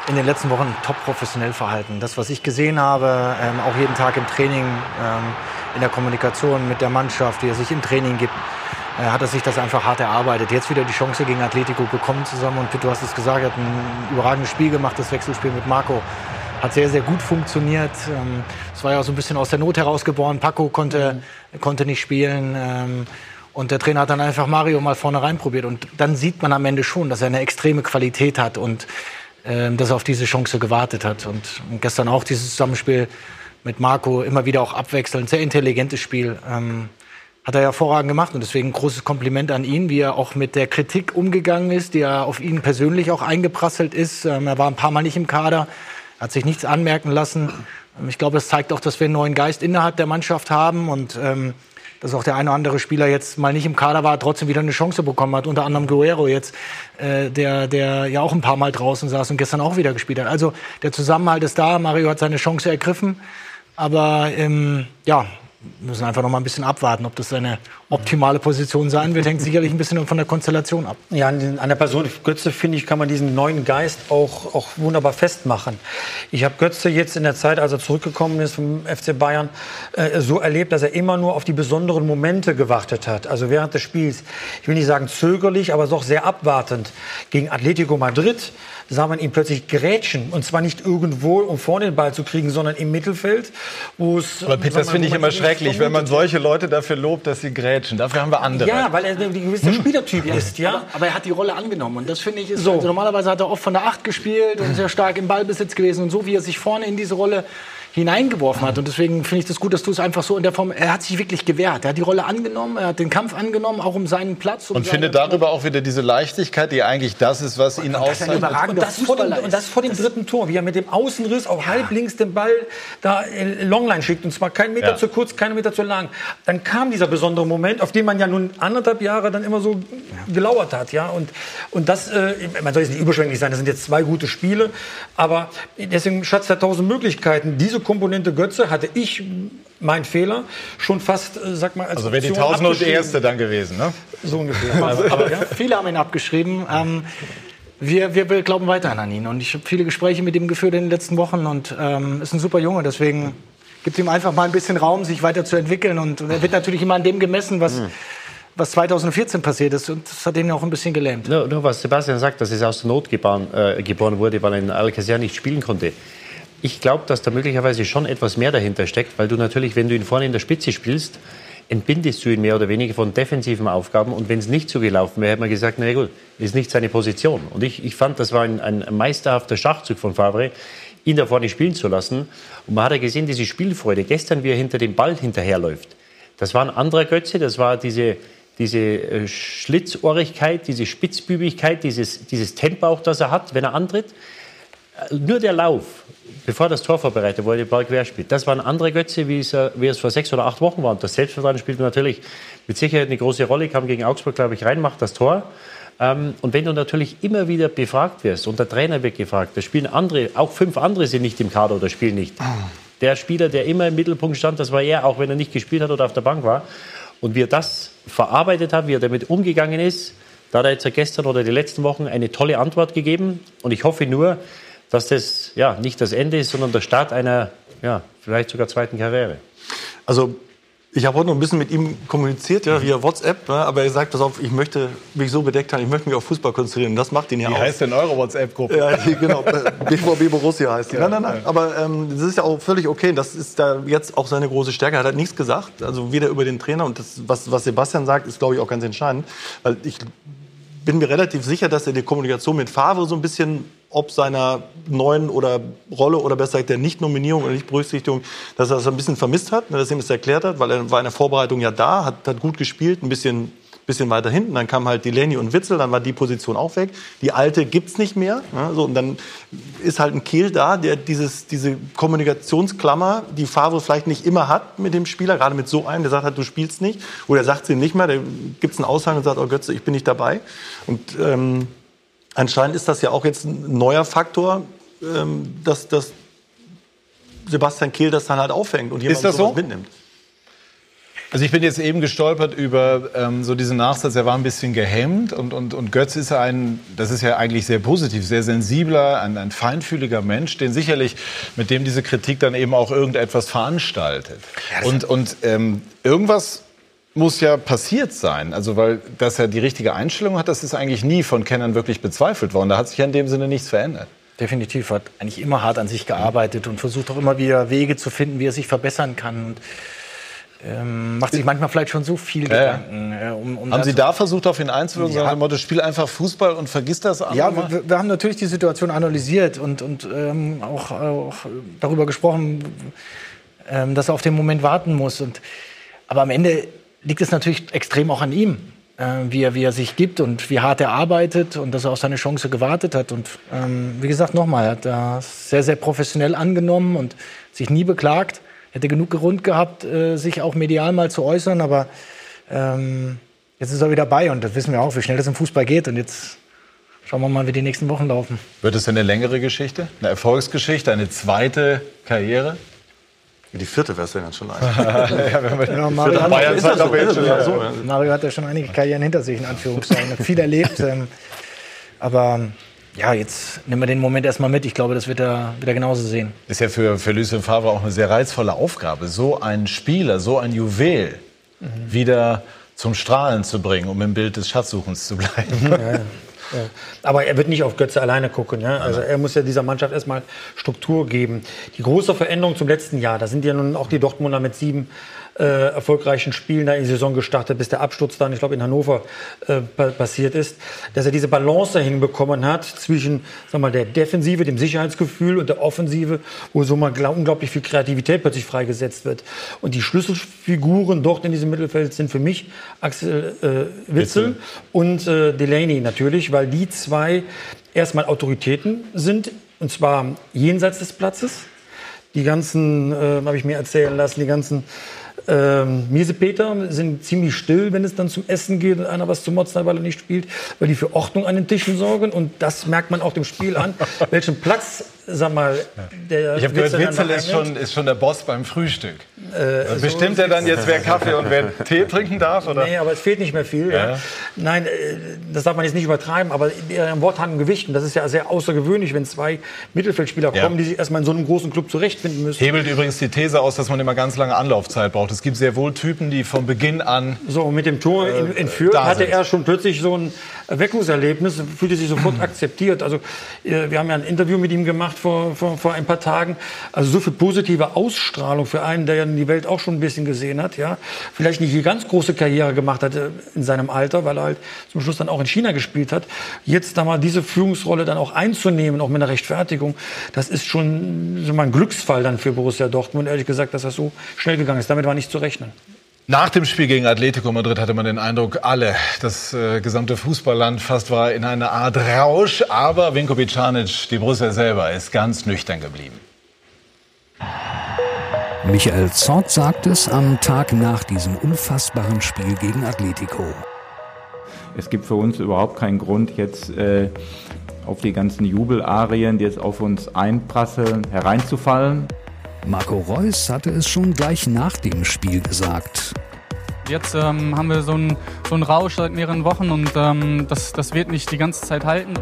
in den letzten Wochen top professionell verhalten. Das, was ich gesehen habe, ähm, auch jeden Tag im Training, ähm, in der Kommunikation mit der Mannschaft, wie er sich im Training gibt, äh, hat er sich das einfach hart erarbeitet. Jetzt wieder die Chance gegen Atletico bekommen zusammen und du hast es gesagt, er hat ein überragendes Spiel gemacht, das Wechselspiel mit Marco. Hat sehr, sehr gut funktioniert. Ähm, es war ja so ein bisschen aus der Not herausgeboren. Paco konnte, mhm. konnte nicht spielen. Ähm, und der Trainer hat dann einfach Mario mal vorne rein probiert. Und dann sieht man am Ende schon, dass er eine extreme Qualität hat. Und dass er auf diese Chance gewartet hat. Und gestern auch dieses Zusammenspiel mit Marco, immer wieder auch abwechselnd, sehr intelligentes Spiel. Ähm, hat er hervorragend gemacht und deswegen großes Kompliment an ihn, wie er auch mit der Kritik umgegangen ist, die er auf ihn persönlich auch eingeprasselt ist. Ähm, er war ein paar Mal nicht im Kader, hat sich nichts anmerken lassen. Ähm, ich glaube, es zeigt auch, dass wir einen neuen Geist innerhalb der Mannschaft haben und ähm, dass auch der eine oder andere Spieler jetzt mal nicht im Kader war, trotzdem wieder eine Chance bekommen hat. Unter anderem Guerrero jetzt, äh, der, der ja auch ein paar Mal draußen saß und gestern auch wieder gespielt hat. Also der Zusammenhalt ist da. Mario hat seine Chance ergriffen. Aber ähm, ja, müssen einfach noch mal ein bisschen abwarten, ob das seine optimale Position sein wird. Hängt sicherlich ein bisschen von der Konstellation ab. Ja, an der Person Götze, finde ich, kann man diesen neuen Geist auch, auch wunderbar festmachen. Ich habe Götze jetzt in der Zeit, als er zurückgekommen ist vom FC Bayern, äh, so erlebt, dass er immer nur auf die besonderen Momente gewartet hat. Also während des Spiels, ich will nicht sagen zögerlich, aber doch sehr abwartend. Gegen Atletico Madrid sah man ihn plötzlich grätschen. Und zwar nicht irgendwo, um vorne den Ball zu kriegen, sondern im Mittelfeld, wo es... Aber Pitt, das finde ich immer schrecklich, wenn man solche Leute dafür lobt, dass sie grätschen. Dafür haben wir andere. Ja, weil er ein gewisser hm. Spielertyp ist. Ja? Aber, aber, er hat die Rolle angenommen. Und das finde ich ist... So. Also normalerweise hat er oft von der Acht gespielt und sehr stark im Ballbesitz gewesen. Und so wie er sich vorne in diese Rolle hineingeworfen hat. Und deswegen finde ich das gut, dass du es einfach so in der Form. Er hat sich wirklich gewehrt. Er hat die Rolle angenommen, er hat den Kampf angenommen, auch um seinen Platz. Um und findet darüber auch wieder diese Leichtigkeit, die eigentlich das ist, was ihn auszeichnet. Und das, vor dem, und das vor dem dritten Tor, wie er mit dem Außenriss auf ja. halb links den Ball da in Longline schickt. Und zwar keinen Meter ja. zu kurz, keinen Meter zu lang. Dann kam dieser besondere Moment, auf den man ja nun anderthalb Jahre dann immer so gelauert hat. Ja? Und, und das, äh, man soll jetzt nicht überschwänglich sein, das sind jetzt zwei gute Spiele. Aber deswegen Schatz der tausend Möglichkeiten. Diese Komponente Götze hatte ich mein Fehler schon fast, äh, sag mal, als Also wäre die Tausend und erste dann gewesen, ne? So ungefähr. aber, aber ja. Viele haben ihn abgeschrieben. Ähm, wir, wir, glauben weiterhin an ihn. Und ich habe viele Gespräche mit ihm geführt in den letzten Wochen und ähm, ist ein super Junge. Deswegen gibt ihm einfach mal ein bisschen Raum, sich weiterzuentwickeln. Und er wird natürlich immer an dem gemessen, was. Mhm was 2014 passiert ist. Und das hat ihn auch ein bisschen gelähmt. Nur, nur was Sebastian sagt, dass es aus der Not geboren, äh, geboren wurde, weil ein Alcacer nicht spielen konnte ich glaube, dass da möglicherweise schon etwas mehr dahinter steckt, weil du natürlich, wenn du ihn vorne in der Spitze spielst, entbindest du ihn mehr oder weniger von defensiven Aufgaben. Und wenn es nicht so gelaufen wäre, hätte man gesagt, na gut, ist nicht seine Position. Und ich, ich fand, das war ein, ein meisterhafter Schachzug von Favre, ihn da vorne spielen zu lassen. Und man hat ja gesehen, diese Spielfreude, gestern, wie er hinter dem Ball hinterherläuft. Das war ein anderer Götze, das war diese, diese äh, Schlitzohrigkeit, diese Spitzbübigkeit, dieses, dieses Tempo auch, das er hat, wenn er antritt. Äh, nur der Lauf, bevor das Tor vorbereitet wurde, Ball quer spielt, das war ein anderer Götze, wie es, äh, wie es vor sechs oder acht Wochen war. Und das Selbstvertrauen spielt natürlich mit Sicherheit eine große Rolle, kam gegen Augsburg, glaube ich, rein, macht das Tor. Ähm, und wenn du natürlich immer wieder befragt wirst und der Trainer wird gefragt, da spielen andere, auch fünf andere sind nicht im Kader oder spielen nicht. Der Spieler, der immer im Mittelpunkt stand, das war er, auch wenn er nicht gespielt hat oder auf der Bank war. Und wie er das verarbeitet hat, wie er damit umgegangen ist, da hat er jetzt gestern oder die letzten Wochen eine tolle Antwort gegeben. Und ich hoffe nur, dass das ja, nicht das Ende ist, sondern der Start einer ja, vielleicht sogar zweiten Karriere. Also ich habe heute noch ein bisschen mit ihm kommuniziert, ja, via WhatsApp, ne, aber er sagt, pass auf, ich möchte mich so bedeckt haben, ich möchte mich auf Fußball konzentrieren. Das macht ihn ja Wie auch. heißt denn eure WhatsApp-Gruppe? Ja, genau. BVB Borussia heißt die. Nein, nein, nein. Aber ähm, das ist ja auch völlig okay. Das ist da jetzt auch seine große Stärke. Er hat halt nichts gesagt. Also weder über den Trainer und das, was, was Sebastian sagt, ist, glaube ich, auch ganz entscheidend. Weil ich bin mir relativ sicher, dass er die Kommunikation mit Favre so ein bisschen ob seiner neuen oder Rolle oder besser gesagt der Nicht-Nominierung oder Nicht-Berücksichtigung, dass er das ein bisschen vermisst hat, dass er ihm das erklärt hat, weil er war in der Vorbereitung ja da, hat, hat gut gespielt, ein bisschen bisschen weiter hinten. Dann kam halt Delaney und Witzel, dann war die Position auch weg. Die alte gibt's nicht mehr. Ja, so, und dann ist halt ein Kehl da, der dieses, diese Kommunikationsklammer, die Favre vielleicht nicht immer hat mit dem Spieler, gerade mit so einem, der sagt halt, du spielst nicht. Oder er sagt es ihm nicht mehr, da gibt's einen Aushang und sagt, oh Götze, ich bin nicht dabei. Und ähm, anscheinend ist das ja auch jetzt ein neuer Faktor, ähm, dass, dass Sebastian Kehl das dann halt auffängt und jemand Ist das so? mitnimmt. Also ich bin jetzt eben gestolpert über ähm, so diesen Nachsatz, er war ein bisschen gehemmt und, und, und Götz ist ein, das ist ja eigentlich sehr positiv, sehr sensibler, ein, ein feinfühliger Mensch, den sicherlich, mit dem diese Kritik dann eben auch irgendetwas veranstaltet. und und ähm, irgendwas muss ja passiert sein, also weil, dass er die richtige Einstellung hat, das ist eigentlich nie von Kennern wirklich bezweifelt worden. Da hat sich ja in dem Sinne nichts verändert. Definitiv hat eigentlich immer hart an sich gearbeitet und versucht auch immer wieder Wege zu finden, wie er sich verbessern kann. Und, ähm, macht sich manchmal vielleicht schon so viel Ja. Gedanken. äh, Um, um Haben Sie da versucht, auf ihn einzuwirken, Ja. sondern Motto, spiel einfach Fußball und vergiss das andere Ja, wir, wir haben natürlich die Situation analysiert und, und ähm, auch, auch darüber gesprochen, ähm, dass er auf den Moment warten muss. Und, aber am Ende liegt es natürlich extrem auch an ihm, äh, wie, er, wie er sich gibt und wie hart er arbeitet und dass er auf seine Chance gewartet hat. Und ähm, wie gesagt, nochmal, er hat das sehr, sehr professionell angenommen und sich nie beklagt. Hätte genug Grund gehabt, äh, sich auch medial mal zu äußern, aber ähm, jetzt ist er wieder bei und das wissen wir auch, wie schnell das im Fußball geht. Und jetzt schauen wir mal, wie die nächsten Wochen laufen. Wird es eine längere Geschichte? Eine Erfolgsgeschichte? Eine zweite Karriere? Die vierte wäre es ja dann schon eigentlich. ja, Ja, Mario, hat, Bayern Ist das so? aber jetzt Ist schon das ja, so? ja. Mario hat ja schon einige Karrieren hinter sich, in Anführungszeichen. Hat viel erlebt. Ähm, aber ja, jetzt nehmen wir den Moment erstmal mit. Ich glaube, das wird er, wird er genauso sehen. Ist ja für, für Lucien Favre auch eine sehr reizvolle Aufgabe, so einen Spieler, so ein Juwel wieder zum Strahlen zu bringen, um im Bild des Schatzsuchens zu bleiben. Ja. Aber er wird nicht auf Götze alleine gucken. Ja? Also er muss ja dieser Mannschaft erstmal Struktur geben. Die große Veränderung zum letzten Jahr, da sind ja nun auch die Dortmunder mit sieben äh, erfolgreichen Spielen da in die Saison gestartet, bis der Absturz dann, ich glaube, in Hannover äh, pa passiert ist, dass er diese Balance hinbekommen hat zwischen sag mal, der Defensive, dem Sicherheitsgefühl und der Offensive, wo so mal gla- unglaublich viel Kreativität plötzlich freigesetzt wird. Und die Schlüsselfiguren dort in diesem Mittelfeld sind für mich Axel äh, Witzel und äh, Delaney natürlich, weil die zwei erstmal Autoritäten sind, und zwar jenseits des Platzes. Die ganzen, äh, habe ich mir erzählen lassen, die ganzen ähm, Miesepeter sind ziemlich still, wenn es dann zum Essen geht und einer was zu motzen hat, weil er nicht spielt, weil die für Ordnung an den Tischen sorgen. Und das merkt man auch dem Spiel an, welchen Platz, sag mal, der Ich habe gehört, Witzel ist schon, ist schon der Boss beim Frühstück. Äh, Bestimmt er dann jetzt, wer Kaffee und wer Tee trinken darf? Oder? Nee, aber es fehlt nicht mehr viel. Ja. Ja. Nein, äh, das darf man jetzt nicht übertreiben, aber ein Wort hat ein Gewicht. Und das ist ja sehr außergewöhnlich, wenn zwei Mittelfeldspieler Ja. kommen, die sich erstmal in so einem großen Club zurechtfinden müssen. Hebelt übrigens die These aus, dass man immer ganz lange Anlaufzeit braucht. Es gibt sehr wohl Typen, die von Beginn an So, mit dem Tor in, in Fürth da hatte er schon plötzlich so ein Erweckungserlebnis, fühlte sich sofort akzeptiert. Also, äh, wir haben ja ein Interview mit ihm gemacht vor, vor, vor ein paar Tagen. Also so viel positive Ausstrahlung für einen, der ja die Welt auch schon ein bisschen gesehen hat. Ja, vielleicht nicht die ganz große Karriere gemacht hat äh, in seinem Alter, weil er halt zum Schluss dann auch in China gespielt hat. Jetzt da mal diese Führungsrolle dann auch einzunehmen, auch mit einer Rechtfertigung, das ist schon so mal ein Glücksfall dann für Borussia Dortmund. Ehrlich gesagt, dass das so schnell gegangen ist. Damit war nicht zu rechnen. Nach dem Spiel gegen Atletico Madrid hatte man den Eindruck, alle, das äh, gesamte Fußballland fast war in einer Art Rausch. Aber Vinko Bicanic, die Borussia selber, ist ganz nüchtern geblieben. Michael Zott sagt es am Tag nach diesem unfassbaren Spiel gegen Atletico. Es gibt für uns überhaupt keinen Grund, jetzt äh, auf die ganzen Jubelarien, die jetzt auf uns einprasseln, hereinzufallen. Marco Reus hatte es schon gleich nach dem Spiel gesagt. Jetzt ähm, haben wir so einen, so Rausch seit mehreren Wochen und ähm, das, das wird nicht die ganze Zeit halten.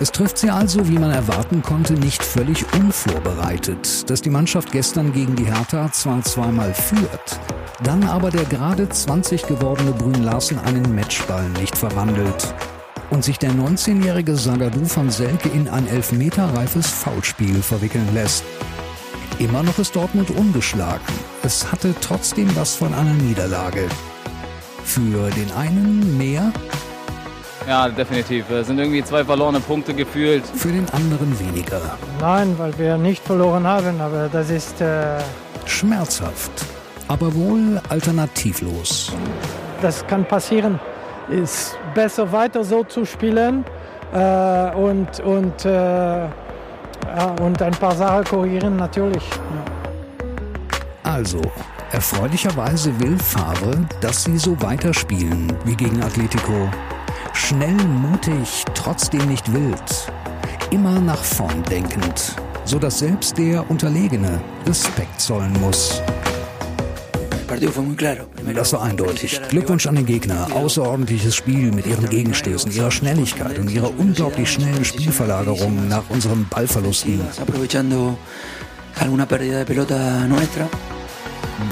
Es trifft sie also, wie man erwarten konnte, nicht völlig unvorbereitet, dass die Mannschaft gestern gegen die Hertha zwar zweimal führt, dann aber der gerade 20 gewordene Brün Larsen einen Matchball nicht verwandelt und sich der 19-jährige Sagadu von Selke in ein elfmeterreifes Foulspiel verwickeln lässt. Immer noch ist Dortmund ungeschlagen. Es hatte trotzdem was von einer Niederlage. Für den einen mehr. Ja, definitiv. Es sind irgendwie zwei verlorene Punkte gefühlt. Für den anderen weniger. Nein, weil wir nicht verloren haben, aber das ist. Äh Schmerzhaft, aber wohl alternativlos. Das kann passieren. Ist besser weiter so zu spielen äh, und, und äh, ja, und ein paar Sachen korrigieren natürlich. Ja. Also, erfreulicherweise will Favre, dass sie so weiterspielen wie gegen Atletico. Schnell, mutig, trotzdem nicht wild. Immer nach vorn denkend, so dass selbst der Unterlegene Respekt zollen muss. Das war eindeutig. Glückwunsch an den Gegner. Außerordentliches Spiel mit ihren Gegenstößen, ihrer Schnelligkeit und ihrer unglaublich schnellen Spielverlagerung nach unseren Ballverlusten.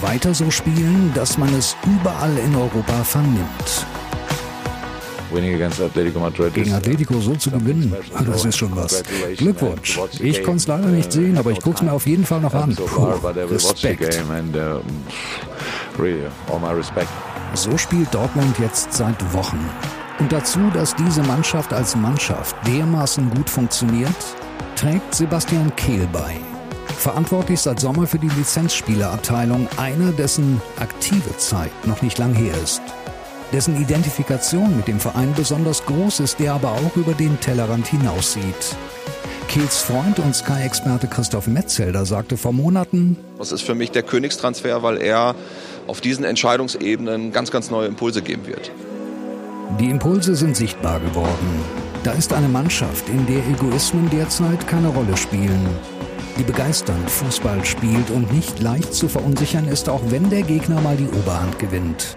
Weiter so spielen, dass man es überall in Europa vernimmt. Gegen Atletico so zu gewinnen, das ist schon was. Glückwunsch. Ich konnte es leider nicht sehen, aber ich gucke es mir auf jeden Fall noch an. Puh, Respekt. So spielt Dortmund jetzt seit Wochen. Und dazu, dass diese Mannschaft als Mannschaft dermaßen gut funktioniert, trägt Sebastian Kehl bei. Verantwortlich seit Sommer für die Lizenzspielerabteilung, einer, dessen aktive Zeit noch nicht lang her ist dessen Identifikation mit dem Verein besonders groß ist, der aber auch über den Tellerrand hinaussieht. Kehls Freund und Sky-Experte Christoph Metzelder sagte vor Monaten, Das ist für mich der Königstransfer, weil er auf diesen Entscheidungsebenen ganz, ganz neue Impulse geben wird. Die Impulse sind sichtbar geworden. Da ist eine Mannschaft, in der Egoismen derzeit keine Rolle spielen. Die begeisternd Fußball spielt und nicht leicht zu verunsichern ist, auch wenn der Gegner mal die Oberhand gewinnt.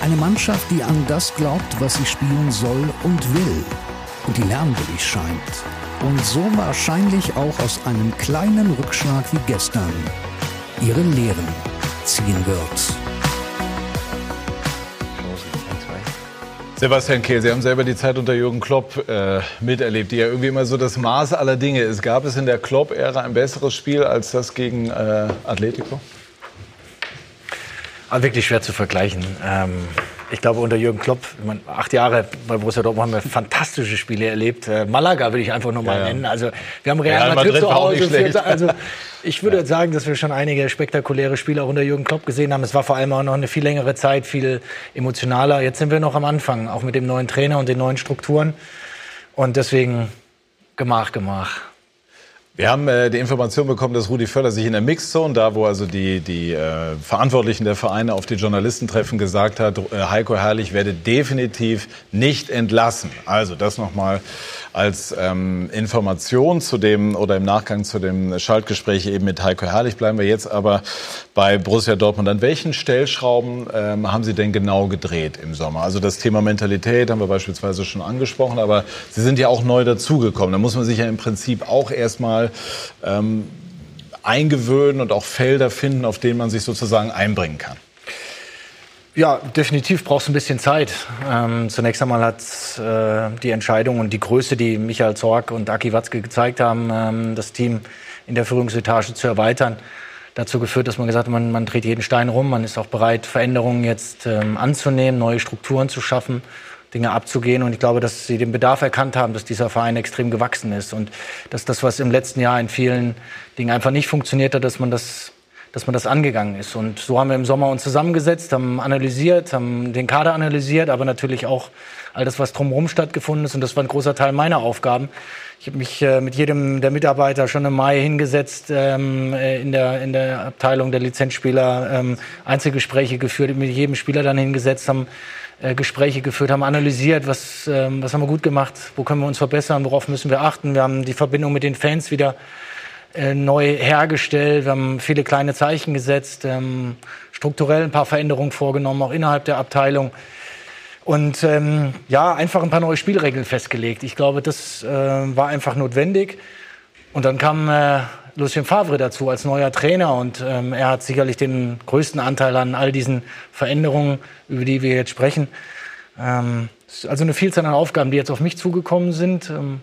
Eine Mannschaft, die an das glaubt, was sie spielen soll und will und die lernwillig scheint. Und so wahrscheinlich auch aus einem kleinen Rückschlag wie gestern ihre Lehren ziehen wird. Sebastian Kehl, Sie haben selber die Zeit unter Jürgen Klopp äh, miterlebt, die ja irgendwie immer so das Maß aller Dinge ist. Gab es in der Klopp-Ära ein besseres Spiel als das gegen äh, Atletico? Aber wirklich schwer zu vergleichen. Ähm, ich glaube, unter Jürgen Klopp, ich meine, acht Jahre bei Borussia Dortmund haben wir fantastische Spiele erlebt. Äh, Malaga will ich einfach nur mal ja, ja. nennen. Also wir haben Real, Real Madrid, Madrid zu Hause. Also ich würde ja. sagen, dass wir schon einige spektakuläre Spiele auch unter Jürgen Klopp gesehen haben. Es war vor allem auch noch eine viel längere Zeit, viel emotionaler. Jetzt sind wir noch am Anfang, auch mit dem neuen Trainer und den neuen Strukturen. Und deswegen Gemach, Gemach. Wir haben äh, die Information bekommen, dass Rudi Völler sich in der Mixzone, da wo also die, die äh, Verantwortlichen der Vereine auf die Journalistentreffen gesagt hat, äh, Heiko Herrlich werde definitiv nicht entlassen. Also das nochmal als ähm, Information zu dem oder im Nachgang zu dem Schaltgespräch eben mit Heiko Herrlich. Bleiben wir jetzt aber bei Borussia Dortmund. An welchen Stellschrauben ähm, haben Sie denn genau gedreht im Sommer? Also das Thema Mentalität haben wir beispielsweise schon angesprochen, aber Sie sind ja auch neu dazugekommen. Da muss man sich ja im Prinzip auch erstmal ähm, eingewöhnen und auch Felder finden, auf denen man sich sozusagen einbringen kann. Ja, definitiv braucht es ein bisschen Zeit. Ähm, zunächst einmal hat äh, die Entscheidung und die Größe, die Michael Zorg und Aki Watzke gezeigt haben, ähm, das Team in der Führungsetage zu erweitern, dazu geführt, dass man gesagt hat, man, man dreht jeden Stein rum, man ist auch bereit, Veränderungen jetzt ähm, anzunehmen, neue Strukturen zu schaffen, Dinge abzugehen. Und ich glaube, dass sie den Bedarf erkannt haben, dass dieser Verein extrem gewachsen ist und dass das, was im letzten Jahr in vielen Dingen einfach nicht funktioniert hat, dass man das dass man das angegangen ist. Und so haben wir im Sommer uns zusammengesetzt, haben analysiert, haben den Kader analysiert, aber natürlich auch all das, was drumherum stattgefunden ist. Und das war ein großer Teil meiner Aufgaben. Ich habe mich äh, mit jedem der Mitarbeiter schon im Mai hingesetzt ähm, äh, in, der, in der Abteilung der Lizenzspieler, ähm, Einzelgespräche geführt, mit jedem Spieler dann hingesetzt, haben äh, Gespräche geführt, haben analysiert, was, ähm, was haben wir gut gemacht, wo können wir uns verbessern, worauf müssen wir achten. Wir haben die Verbindung mit den Fans wieder äh, neu hergestellt. Wir haben viele kleine Zeichen gesetzt, ähm, strukturell ein paar Veränderungen vorgenommen, auch innerhalb der Abteilung. Und ähm, ja, einfach ein paar neue Spielregeln festgelegt. Ich glaube, das äh, war einfach notwendig. Und dann kam äh, Lucien Favre dazu als neuer Trainer und ähm, er hat sicherlich den größten Anteil an all diesen Veränderungen, über die wir jetzt sprechen. Ähm, also eine Vielzahl an Aufgaben, die jetzt auf mich zugekommen sind. Ähm,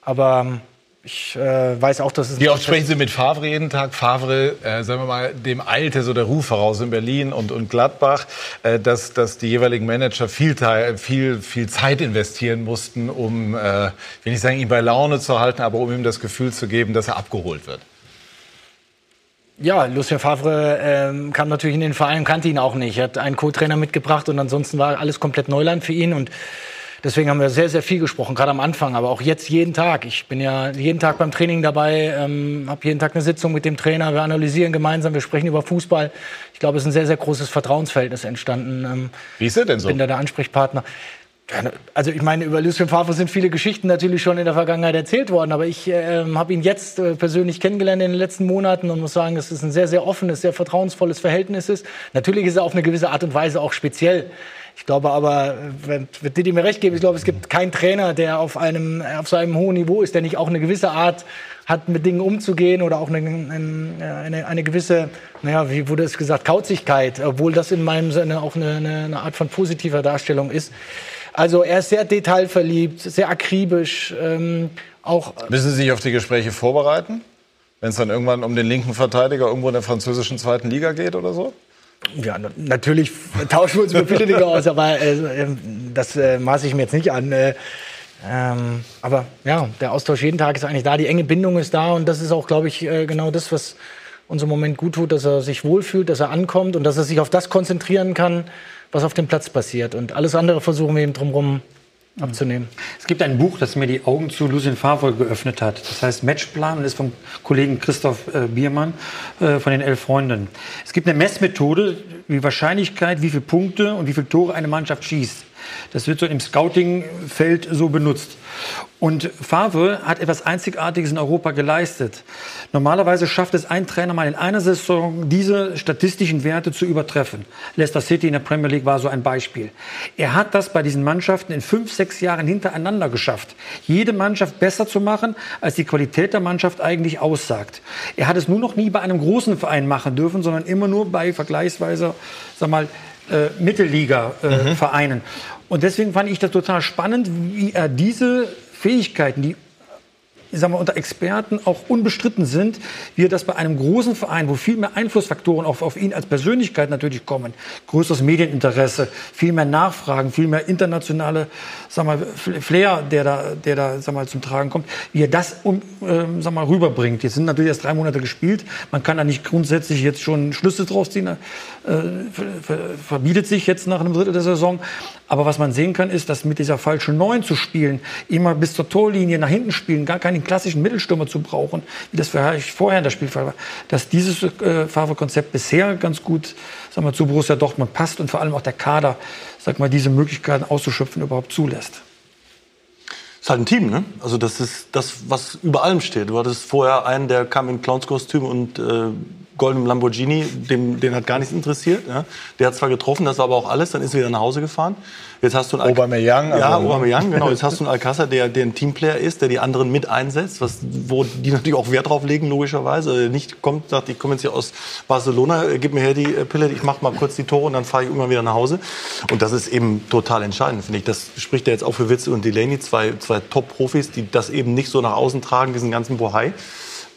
aber ich äh, weiß auch, dass es. Wie oft sprechen Sie mit Favre jeden Tag? Favre, äh, sagen wir mal, dem eilte so der Ruf voraus in Berlin und, und Gladbach, äh, dass, dass die jeweiligen Manager viel, viel, viel Zeit investieren mussten, um, äh, will ich sagen, ihn bei Laune zu halten, aber um ihm das Gefühl zu geben, dass er abgeholt wird. Ja, Lucien Favre ähm, kam natürlich in den Verein, kannte ihn auch nicht. Er hat einen Co-Trainer mitgebracht und ansonsten war alles komplett Neuland für ihn und Deswegen haben wir sehr, sehr viel gesprochen, gerade am Anfang, aber auch jetzt jeden Tag. Ich bin ja jeden Tag beim Training dabei, ähm, habe jeden Tag eine Sitzung mit dem Trainer, wir analysieren gemeinsam, wir sprechen über Fußball. Ich glaube, es ist ein sehr, sehr großes Vertrauensverhältnis entstanden. Ähm, Wie ist er denn so? Ich bin da der Ansprechpartner. Also ich meine, über Lucien Favre sind viele Geschichten natürlich schon in der Vergangenheit erzählt worden, aber ich äh, habe ihn jetzt äh, persönlich kennengelernt in den letzten Monaten und muss sagen, dass es ein sehr, sehr offenes, sehr vertrauensvolles Verhältnis ist. Natürlich ist er auf eine gewisse Art und Weise auch speziell. Ich glaube aber, wird Didi mir recht geben, ich glaube, es gibt keinen Trainer, der auf einem, auf so einem hohen Niveau ist, der nicht auch eine gewisse Art hat, mit Dingen umzugehen oder auch eine, eine, eine gewisse, naja, wie wurde es gesagt, Kauzigkeit, obwohl das in meinem Sinne auch eine, eine Art von positiver Darstellung ist. Also er ist sehr detailverliebt, sehr akribisch, ähm, auch. Müssen Sie sich auf die Gespräche vorbereiten? Wenn es dann irgendwann um den linken Verteidiger irgendwo in der französischen zweiten Liga geht oder so? Ja, natürlich tauschen wir uns über viele Dinge aus, aber äh, das äh, maße ich mir jetzt nicht an. Äh, ähm, aber ja, der Austausch jeden Tag ist eigentlich da, die enge Bindung ist da und das ist auch, glaube ich, äh, genau das, was uns im Moment gut tut, dass er sich wohlfühlt, dass er ankommt und dass er sich auf das konzentrieren kann, was auf dem Platz passiert. Und alles andere versuchen wir ihm drumherum abzunehmen. Es gibt ein Buch, das mir die Augen zu Lucien Favre geöffnet hat. Das heißt Matchplan und ist vom Kollegen Christoph äh, Biermann äh, von den Elf Freunden. Es gibt eine Messmethode, wie Wahrscheinlichkeit, wie viele Punkte und wie viele Tore eine Mannschaft schießt. Das wird so im Scouting-Feld so benutzt. Und Favre hat etwas Einzigartiges in Europa geleistet. Normalerweise schafft es ein Trainer mal in einer Saison, diese statistischen Werte zu übertreffen. Leicester City in der Premier League war so ein Beispiel. Er hat das bei diesen Mannschaften in fünf, sechs Jahren hintereinander geschafft, jede Mannschaft besser zu machen, als die Qualität der Mannschaft eigentlich aussagt. Er hat es nur noch nie bei einem großen Verein machen dürfen, sondern immer nur bei vergleichsweise, sag mal, äh, Mittelliga-Vereinen. Äh, mhm. Und deswegen fand ich das total spannend, wie er diese Fähigkeiten, die ich sag mal, unter Experten auch unbestritten sind, wie er das bei einem großen Verein, wo viel mehr Einflussfaktoren auf, auf ihn als Persönlichkeit natürlich kommen, größeres Medieninteresse, viel mehr Nachfragen, viel mehr internationale sag mal, Flair, der da, der da sag mal, zum Tragen kommt, wie er das um, ähm, sag mal, rüberbringt. Jetzt sind natürlich erst drei Monate gespielt, man kann da nicht grundsätzlich jetzt schon Schlüsse draus ziehen, äh, verbietet sich jetzt nach einem Drittel der Saison, aber was man sehen kann, ist, dass mit dieser falschen Neun zu spielen, immer bis zur Torlinie nach hinten spielen, gar keinen klassischen Mittelstürmer zu brauchen, wie das vorher in der Spielfall war, dass dieses äh, Favre-Konzept bisher ganz gut sag mal, zu Borussia Dortmund passt und vor allem auch der Kader sag mal, diese Möglichkeiten auszuschöpfen überhaupt zulässt. Es ist halt ein Team, ne? Also das ist das, was über allem steht. Du hattest vorher einen, der kam in Clownskostüm und äh, goldenem Lamborghini, dem, den hat gar nichts interessiert. Ja. Der hat zwar getroffen, das war aber auch alles, dann ist er wieder nach Hause gefahren. Jetzt hast du einen Aubameyang. Ja, also- Aubameyang, genau. Jetzt hast du einen Alcázar, der, der ein Teamplayer ist, der die anderen mit einsetzt, was, wo die natürlich auch Wert drauf legen, logischerweise. Der Nicht kommt, sagt, ich komme jetzt hier aus Barcelona, äh, gib mir her die äh, Pille, ich mache mal kurz die Tore und dann fahre ich irgendwann wieder nach Hause. Und das ist eben total entscheidend, finde ich. Das spricht ja jetzt auch für Witze und Delaney, zwei, zwei Top-Profis, die das eben nicht so nach außen tragen, diesen ganzen Bohai.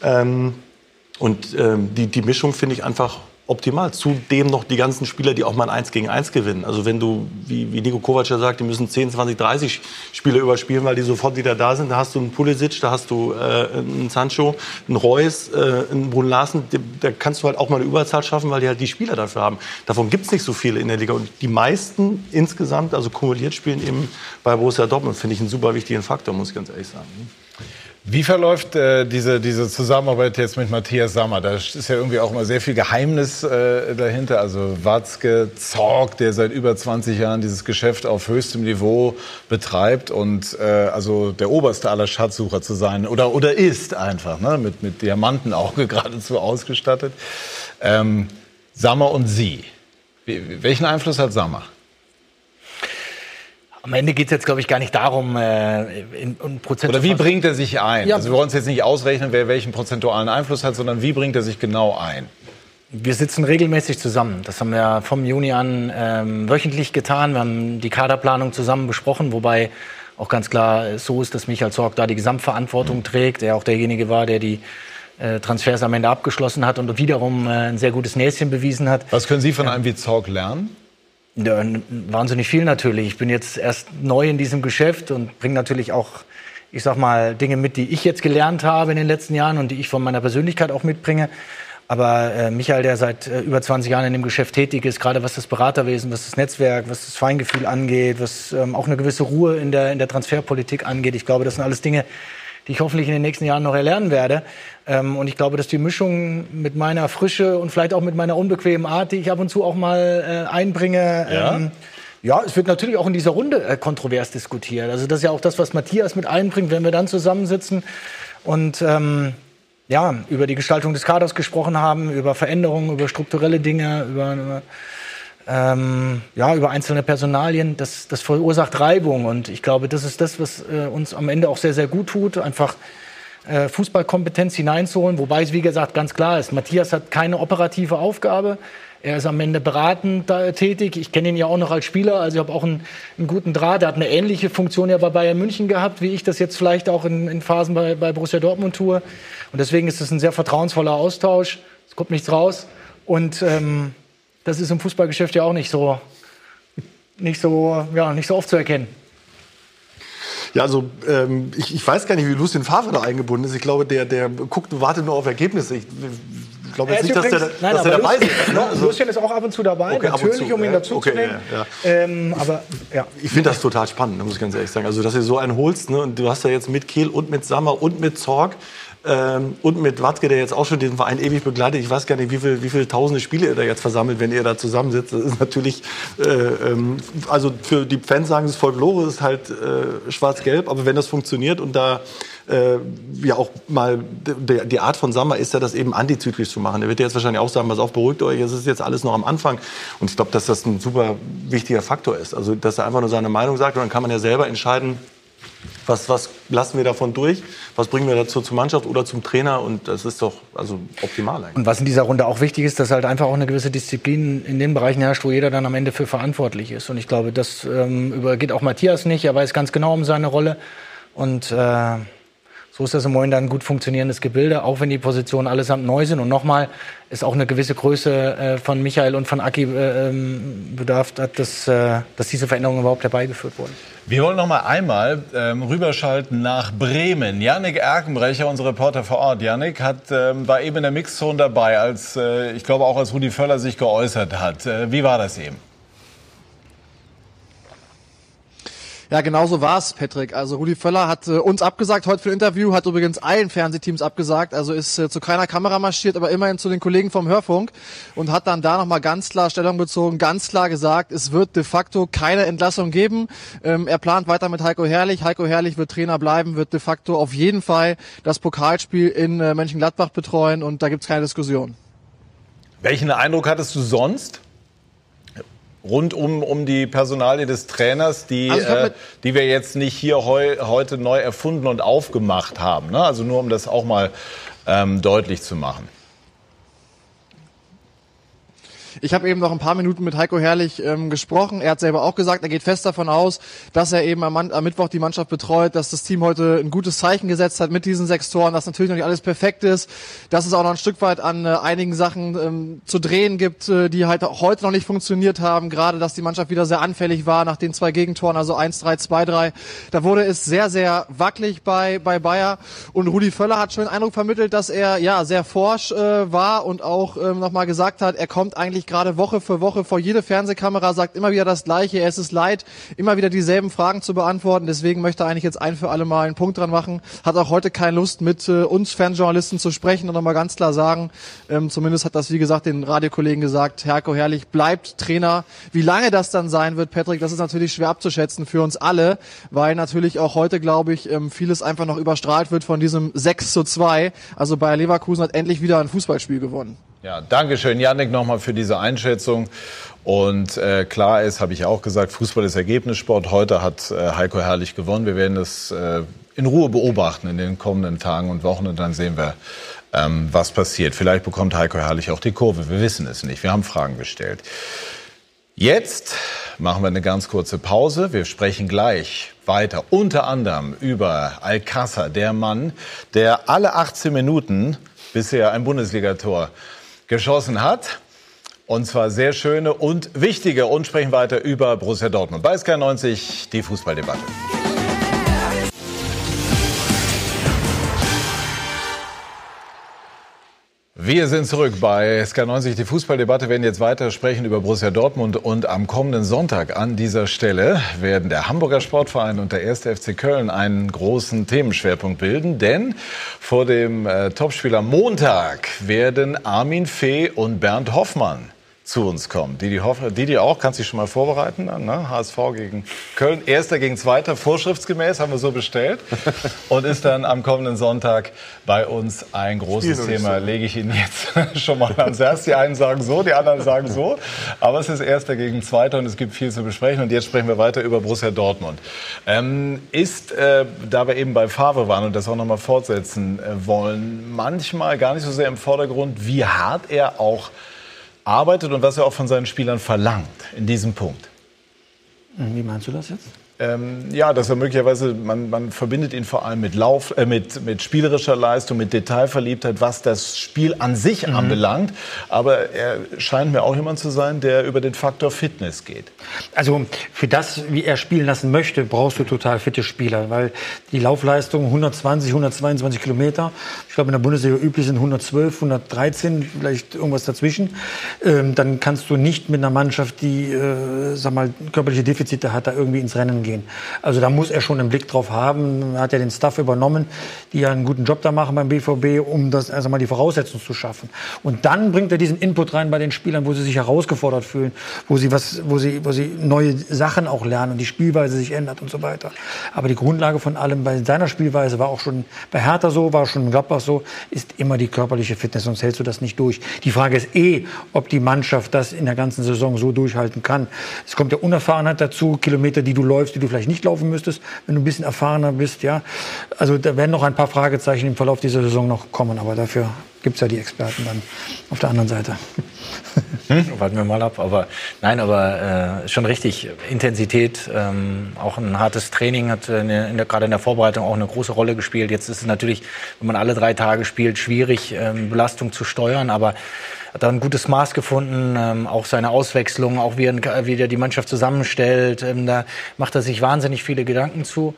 Ähm, und ähm, die, die Mischung finde ich einfach optimal. Zudem noch die ganzen Spieler, die auch mal ein 1 gegen 1 gewinnen. Also wenn du, wie, wie Nico Kovac ja sagt, die müssen 10, 20, 30 Spieler überspielen, weil die sofort wieder da sind. Da hast du einen Pulisic, da hast du äh, einen Sancho, einen Reus, äh, einen Brun Larsen. Da kannst du halt auch mal eine Überzahl schaffen, weil die halt die Spieler dafür haben. Davon gibt es nicht so viele in der Liga. Und die meisten insgesamt, also kumuliert, spielen eben bei Borussia Dortmund. Finde ich einen super wichtigen Faktor, muss ich ganz ehrlich sagen. Wie verläuft äh, diese, diese Zusammenarbeit jetzt mit Matthias Sammer? Da ist ja irgendwie auch immer sehr viel Geheimnis äh, dahinter. Also Watzke, Zorg, der seit über 20 Jahren dieses Geschäft auf höchstem Niveau betreibt und äh, also der oberste aller Schatzsucher zu sein oder, oder ist einfach, ne? mit, mit Diamantenauge geradezu ausgestattet. Ähm, Sammer und Sie. Welchen Einfluss hat Sammer? Am Ende geht es jetzt, glaube ich, gar nicht darum, äh, in, in Prozent Oder wie bringt er sich ein? Ja. Also wir wollen uns jetzt nicht ausrechnen, wer welchen prozentualen Einfluss hat, sondern wie bringt er sich genau ein? Wir sitzen regelmäßig zusammen. Das haben wir vom Juni an ähm, wöchentlich getan. Wir haben die Kaderplanung zusammen besprochen, wobei auch ganz klar so ist, dass Michael Zorg da die Gesamtverantwortung trägt. Er auch derjenige war, der die äh, Transfers am Ende abgeschlossen hat und wiederum äh, ein sehr gutes Näschen bewiesen hat. Was können Sie von einem wie Zorg lernen? Ja, wahnsinnig viel natürlich. Ich bin jetzt erst neu in diesem Geschäft und bringe natürlich auch, ich sag mal, Dinge mit, die ich jetzt gelernt habe in den letzten Jahren und die ich von meiner Persönlichkeit auch mitbringe. Aber äh, Michael, der seit äh, über 20 Jahren in dem Geschäft tätig ist, gerade was das Beraterwesen, was das Netzwerk, was das Feingefühl angeht, was ähm, auch eine gewisse Ruhe in der, in der Transferpolitik angeht. Ich glaube, das sind alles Dinge, die ich hoffentlich in den nächsten Jahren noch erlernen werde. Ähm, und ich glaube, dass die Mischung mit meiner Frische und vielleicht auch mit meiner unbequemen Art, die ich ab und zu auch mal äh, einbringe, Ja? ähm, ja, es wird natürlich auch in dieser Runde äh, kontrovers diskutiert. Also das ist ja auch das, was Matthias mit einbringt, wenn wir dann zusammensitzen und ähm, ja, über die Gestaltung des Kaders gesprochen haben, über Veränderungen, über strukturelle Dinge, über ähm, ja, über einzelne Personalien, das, das verursacht Reibung. Und ich glaube, das ist das, was äh, uns am Ende auch sehr, sehr gut tut, einfach äh, Fußballkompetenz hineinzuholen. Wobei es, wie gesagt, ganz klar ist, Matthias hat keine operative Aufgabe. Er ist am Ende beratend da, tätig. Ich kenne ihn ja auch noch als Spieler, also ich habe auch einen, einen guten Draht. Er hat eine ähnliche Funktion ja bei Bayern München gehabt, wie ich das jetzt vielleicht auch in, in Phasen bei, bei Borussia Dortmund tue. Und deswegen ist es ein sehr vertrauensvoller Austausch. Es kommt nichts raus. Und ähm, das ist im Fußballgeschäft ja auch nicht so, nicht so, ja, nicht so oft zu erkennen. Ja, also ähm, ich, ich weiß gar nicht, wie Lucien Favre da eingebunden ist. Ich glaube, der, der guckt und wartet nur auf Ergebnisse. Ich, ich glaube Er jetzt nicht, dass der, übrigens- nein, dass der aber dabei Lucien- ist. Ne? Also, Lucien ist auch ab und zu dabei, Okay, natürlich, zu, um ihn ja. dazuzunehmen. Okay, ja, Ähm, aber ja. ich finde das total spannend, muss ich ganz ehrlich sagen. Also, dass du so einen holst, ne? und du hast ja jetzt mit Kehl und mit Sammer und mit Zorg ähm, und mit Watzke, der jetzt auch schon den Verein ewig begleitet. Ich weiß gar nicht, wie viele wie viel tausende Spiele ihr da jetzt versammelt, wenn ihr da zusammensitzt. Das ist natürlich, äh, ähm, also für die Fans sagen es Folklore, ist halt äh, schwarz-gelb, aber wenn das funktioniert und da äh, ja auch mal der, die Art von Sammer ist ja, das eben antizyklisch zu machen. Er wird jetzt wahrscheinlich auch sagen, pass auf, beruhigt euch, es ist jetzt alles noch am Anfang. Und ich glaube, dass das ein super wichtiger Faktor ist. Also, dass er einfach nur seine Meinung sagt und dann kann man ja selber entscheiden, was, was lassen wir davon durch, was bringen wir dazu zur Mannschaft oder zum Trainer und das ist doch also optimal eigentlich. Und was in dieser Runde auch wichtig ist, dass halt einfach auch eine gewisse Disziplin in den Bereichen herrscht, wo jeder dann am Ende für verantwortlich ist. Und ich glaube, das ähm, übergeht auch Matthias nicht. Er weiß ganz genau um seine Rolle. Und äh, so ist das im Moment ein gut funktionierendes Gebilde, auch wenn die Positionen allesamt neu sind. Und nochmal ist auch eine gewisse Größe äh, von Michael und von Aki äh, ähm, bedarf, hat, dass, äh, dass diese Veränderungen überhaupt herbeigeführt wurden. Wir wollen noch mal einmal ähm, rüberschalten nach Bremen. Yannick Erkenbrecher, unser Reporter vor Ort. Yannick hat, ähm, war eben in der Mixzone dabei, als äh, ich glaube auch als Rudi Völler sich geäußert hat. Äh, wie war das eben? Ja, genau so war's, Patrick. Also Rudi Völler hat äh, uns abgesagt heute für ein Interview, hat übrigens allen Fernsehteams abgesagt, also ist äh, zu keiner Kamera marschiert, aber immerhin zu den Kollegen vom Hörfunk und hat dann da nochmal ganz klar Stellung bezogen, ganz klar gesagt, es wird de facto keine Entlassung geben. Ähm, er plant weiter mit Heiko Herrlich. Heiko Herrlich wird Trainer bleiben, wird de facto auf jeden Fall das Pokalspiel in äh, Mönchengladbach betreuen und da gibt's keine Diskussion. Welchen Eindruck hattest du sonst? Rund um, um die Personalie des Trainers, die, Also äh, die wir jetzt nicht hier heu, heute neu erfunden und aufgemacht haben. Ne? Also nur um das auch mal ähm, deutlich zu machen. Ich habe eben noch ein paar Minuten mit Heiko Herrlich ähm, gesprochen. Er hat selber auch gesagt, er geht fest davon aus, dass er eben am, Mann- am Mittwoch die Mannschaft betreut, dass das Team heute ein gutes Zeichen gesetzt hat mit diesen sechs Toren, dass natürlich noch nicht alles perfekt ist, dass es auch noch ein Stück weit an äh, einigen Sachen ähm, zu drehen gibt, äh, die halt auch heute noch nicht funktioniert haben. Gerade, dass die Mannschaft wieder sehr anfällig war nach den zwei Gegentoren, also 1-3, 2-3. Da wurde es sehr, sehr wackelig bei, bei Bayer. Und Rudi Völler hat schon den Eindruck vermittelt, dass er ja sehr forsch äh, war und auch ähm, nochmal gesagt hat, er kommt eigentlich gerade Woche für Woche vor jede Fernsehkamera, sagt immer wieder das Gleiche. Er ist es leid, immer wieder dieselben Fragen zu beantworten. Deswegen möchte er eigentlich jetzt ein für alle Mal einen Punkt dran machen. Hat auch heute keine Lust, mit äh, uns Fanjournalisten zu sprechen und nochmal ganz klar sagen, ähm, zumindest hat das, wie gesagt, den Radiokollegen gesagt, Herko Herrlich bleibt Trainer. Wie lange das dann sein wird, Patrick, das ist natürlich schwer abzuschätzen für uns alle, weil natürlich auch heute, glaube ich, ähm, vieles einfach noch überstrahlt wird von diesem 6 zu 2. Also Bayer Leverkusen hat endlich wieder ein Fußballspiel gewonnen. Ja, danke schön, Janik, nochmal für diese Einschätzung. Und äh, klar ist, habe ich auch gesagt, Fußball ist Ergebnissport. Heute hat äh, Heiko Herrlich gewonnen. Wir werden das äh, in Ruhe beobachten in den kommenden Tagen und Wochen und dann sehen wir, ähm, was passiert. Vielleicht bekommt Heiko Herrlich auch die Kurve. Wir wissen es nicht. Wir haben Fragen gestellt. Jetzt machen wir eine ganz kurze Pause. Wir sprechen gleich weiter, unter anderem über Alcázar, der Mann, der alle 18 Minuten bisher ein Bundesligator geschossen hat. Und zwar sehr schöne und wichtige. Und sprechen weiter über Borussia Dortmund. Bei SK90 die Fußballdebatte. Wir sind zurück bei SK90, die Fußballdebatte. Werden jetzt weiter sprechen über Borussia Dortmund. Und am kommenden Sonntag an dieser Stelle werden der Hamburger Sportverein und der 1. FC Köln einen großen Themenschwerpunkt bilden. Denn vor dem äh, Topspiel am Montag werden Armin Fee und Bernd Hoffmann zu uns kommen. Didi, Hoff, Didi auch, kannst dich schon mal vorbereiten. Dann, ne? HSV gegen Köln, erster gegen zweiter, vorschriftsgemäß, haben wir so bestellt. Und ist dann am kommenden Sonntag bei uns ein großes Thema. so. Lege ich Ihnen jetzt schon mal ans Herz. Die einen sagen so, die anderen sagen so. Aber es ist erster gegen zweiter und es gibt viel zu besprechen. Und jetzt sprechen wir weiter über Borussia Dortmund. Ähm, ist, äh, da wir eben bei Favre waren und das auch noch mal fortsetzen äh, wollen, manchmal gar nicht so sehr im Vordergrund, wie hart er auch arbeitet und was er auch von seinen Spielern verlangt in diesem Punkt. Wie meinst du das jetzt? Ähm, ja, dass er möglicherweise, man, man verbindet ihn vor allem mit Lauf, äh, mit, mit spielerischer Leistung, mit Detailverliebtheit, was das Spiel an sich anbelangt. Aber er scheint mir auch jemand zu sein, der über den Faktor Fitness geht. Also für das, wie er spielen lassen möchte, brauchst du total fitte Spieler, weil die Laufleistung 120, 122 Kilometer, ich glaube in der Bundesliga üblich sind 112, 113, vielleicht irgendwas dazwischen. Ähm, dann kannst du nicht mit einer Mannschaft, die, äh, sag mal, körperliche Defizite hat, da irgendwie ins Rennen gehen. Also da muss er schon einen Blick drauf haben. Er hat ja den Staff übernommen, die ja einen guten Job da machen beim BVB, um das also mal die Voraussetzungen zu schaffen. Und dann bringt er diesen Input rein bei den Spielern, wo sie sich herausgefordert fühlen, wo sie was, wo sie, wo sie neue Sachen auch lernen und die Spielweise sich ändert und so weiter. Aber die Grundlage von allem bei seiner Spielweise war auch schon bei Hertha so, war schon in Gladbach so, ist immer die körperliche Fitness, sonst hältst du das nicht durch. Die Frage ist eh, ob die Mannschaft das in der ganzen Saison so durchhalten kann. Es kommt ja Unerfahrenheit dazu, Kilometer, die du läufst, die du vielleicht nicht laufen müsstest, wenn du ein bisschen erfahrener bist, ja. Also da werden noch ein paar Fragezeichen im Verlauf dieser Saison noch kommen, aber dafür gibt's ja die Experten dann auf der anderen Seite. Warten wir mal ab. Aber nein, aber äh, schon richtig. Intensität, ähm, auch ein hartes Training hat in der, in der, gerade in der Vorbereitung auch eine große Rolle gespielt. Jetzt ist es natürlich, wenn man alle drei Tage spielt, schwierig, ähm, Belastung zu steuern. Aber hat da ein gutes Maß gefunden, ähm, auch seine Auswechslung, auch wie er, wie er die Mannschaft zusammenstellt. Ähm, da macht er sich wahnsinnig viele Gedanken zu.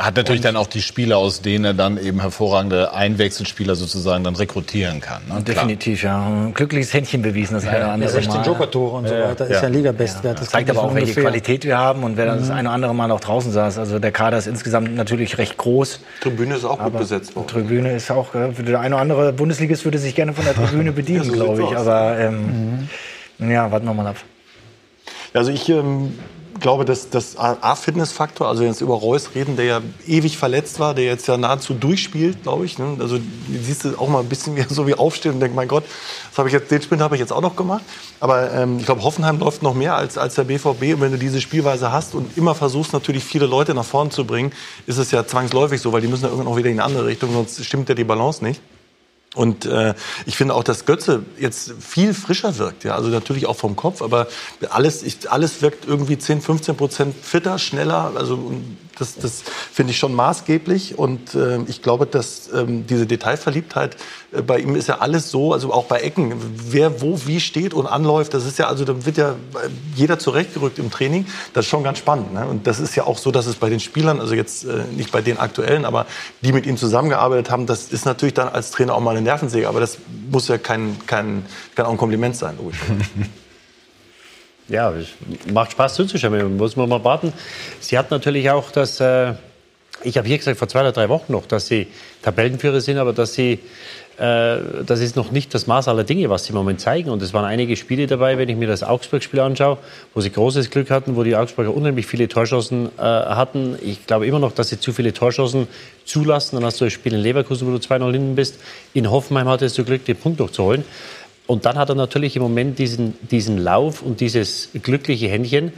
Hat natürlich dann auch die Spieler, aus denen er dann eben hervorragende Einwechselspieler sozusagen dann rekrutieren kann. Ne? Definitiv, ja. Ein glückliches Händchen bewiesen, das eine oder andere 16 Mal. Joker-Tore und so weiter, ist ja Liga-Bestwert. Das zeigt aber auch, welche ungefähr. Qualität wir haben und wer dann das Mhm. eine oder andere Mal noch draußen saß. Also der Kader ist insgesamt natürlich recht groß. Tribüne ist auch gut besetzt worden. Tribüne ist auch, äh, der eine oder andere Bundesligist würde sich gerne von der Tribüne bedienen, Ja, so glaube ich. aus. Aber ähm, ja, warten wir mal ab. Also ich ähm, glaube, dass das A-Fitness-Faktor, also jetzt über Reus reden, der ja ewig verletzt war, der jetzt ja nahezu durchspielt, glaube ich. Ne? Also siehst du auch mal ein bisschen wie, so wie aufstehen und denkst, mein Gott, das habe ich jetzt, den Sprint habe ich jetzt auch noch gemacht. Aber ähm, ich glaube, Hoffenheim läuft noch mehr als, als der BVB. Und wenn du diese Spielweise hast und immer versuchst, natürlich viele Leute nach vorne zu bringen, ist es ja zwangsläufig so, weil die müssen ja irgendwann auch wieder in eine andere Richtung, sonst stimmt ja die Balance nicht. Und äh, ich finde auch, dass Götze jetzt viel frischer wirkt. Ja? Also natürlich auch vom Kopf, aber alles, ich, alles wirkt irgendwie 10, 15 Prozent fitter, schneller. Also das, das finde ich schon maßgeblich. Und äh, ich glaube, dass ähm, diese Detailverliebtheit äh, bei ihm ist ja alles so, also auch bei Ecken, wer wo wie steht und anläuft, das ist ja, also da wird ja jeder zurechtgerückt im Training. Das ist schon ganz spannend. Ne? Und das ist ja auch so, dass es bei den Spielern, also jetzt äh, nicht bei den aktuellen, aber die mit ihm zusammengearbeitet haben, das ist natürlich dann als Trainer auch mal eine Nervensäge. Aber das muss ja kein, kein, kann auch ein Kompliment sein, logisch. Ja, macht Spaß zuzuschauen. Muss man mal warten. Sie hat natürlich auch das, äh, ich habe hier gesagt vor zwei oder drei Wochen noch, dass sie Tabellenführer sind, aber dass sie, äh, das ist noch nicht das Maß aller Dinge, was sie im Moment zeigen. Und es waren einige Spiele dabei, wenn ich mir das Augsburg-Spiel anschaue, wo sie großes Glück hatten, wo die Augsburger unheimlich viele Torschancen äh, hatten. Ich glaube immer noch, dass sie zu viele Torschancen zulassen. Dann hast du das Spiel in Leverkusen, wo du 2-0 hinten bist. In Hoffenheim hattest du Glück, den Punkt noch zu holen. Und dann hat er natürlich im Moment diesen, diesen Lauf und dieses glückliche Händchen.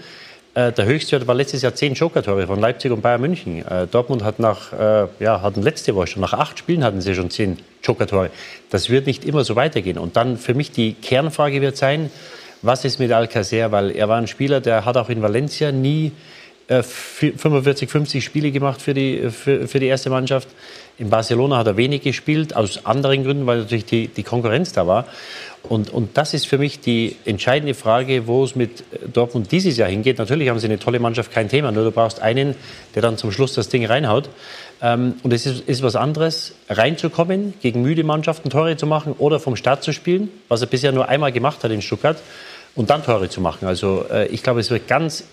Äh, der Höchstwert war letztes Jahr zehn Joker-Tore von Leipzig und Bayern München. Äh, Dortmund hat nach, äh, ja, hatten letzte Woche schon, nach acht Spielen hatten sie schon zehn Joker-Tore. Das wird nicht immer so weitergehen. Und dann für mich die Kernfrage wird sein, was ist mit Alcacer? Weil er war ein Spieler, der hat auch in Valencia nie 45, 50 Spiele gemacht für die, für, für die erste Mannschaft. In Barcelona hat er wenig gespielt, aus anderen Gründen, weil natürlich die, die Konkurrenz da war. Und, und das ist für mich die entscheidende Frage, wo es mit Dortmund dieses Jahr hingeht. Natürlich haben sie eine tolle Mannschaft, kein Thema. Nur du brauchst einen, der dann zum Schluss das Ding reinhaut. Ähm, und es ist, ist was anderes, reinzukommen, gegen müde Mannschaften Tore zu machen oder vom Start zu spielen, was er bisher nur einmal gemacht hat in Stuttgart, und dann Tore zu machen. Also äh, ich glaube, es wird ganz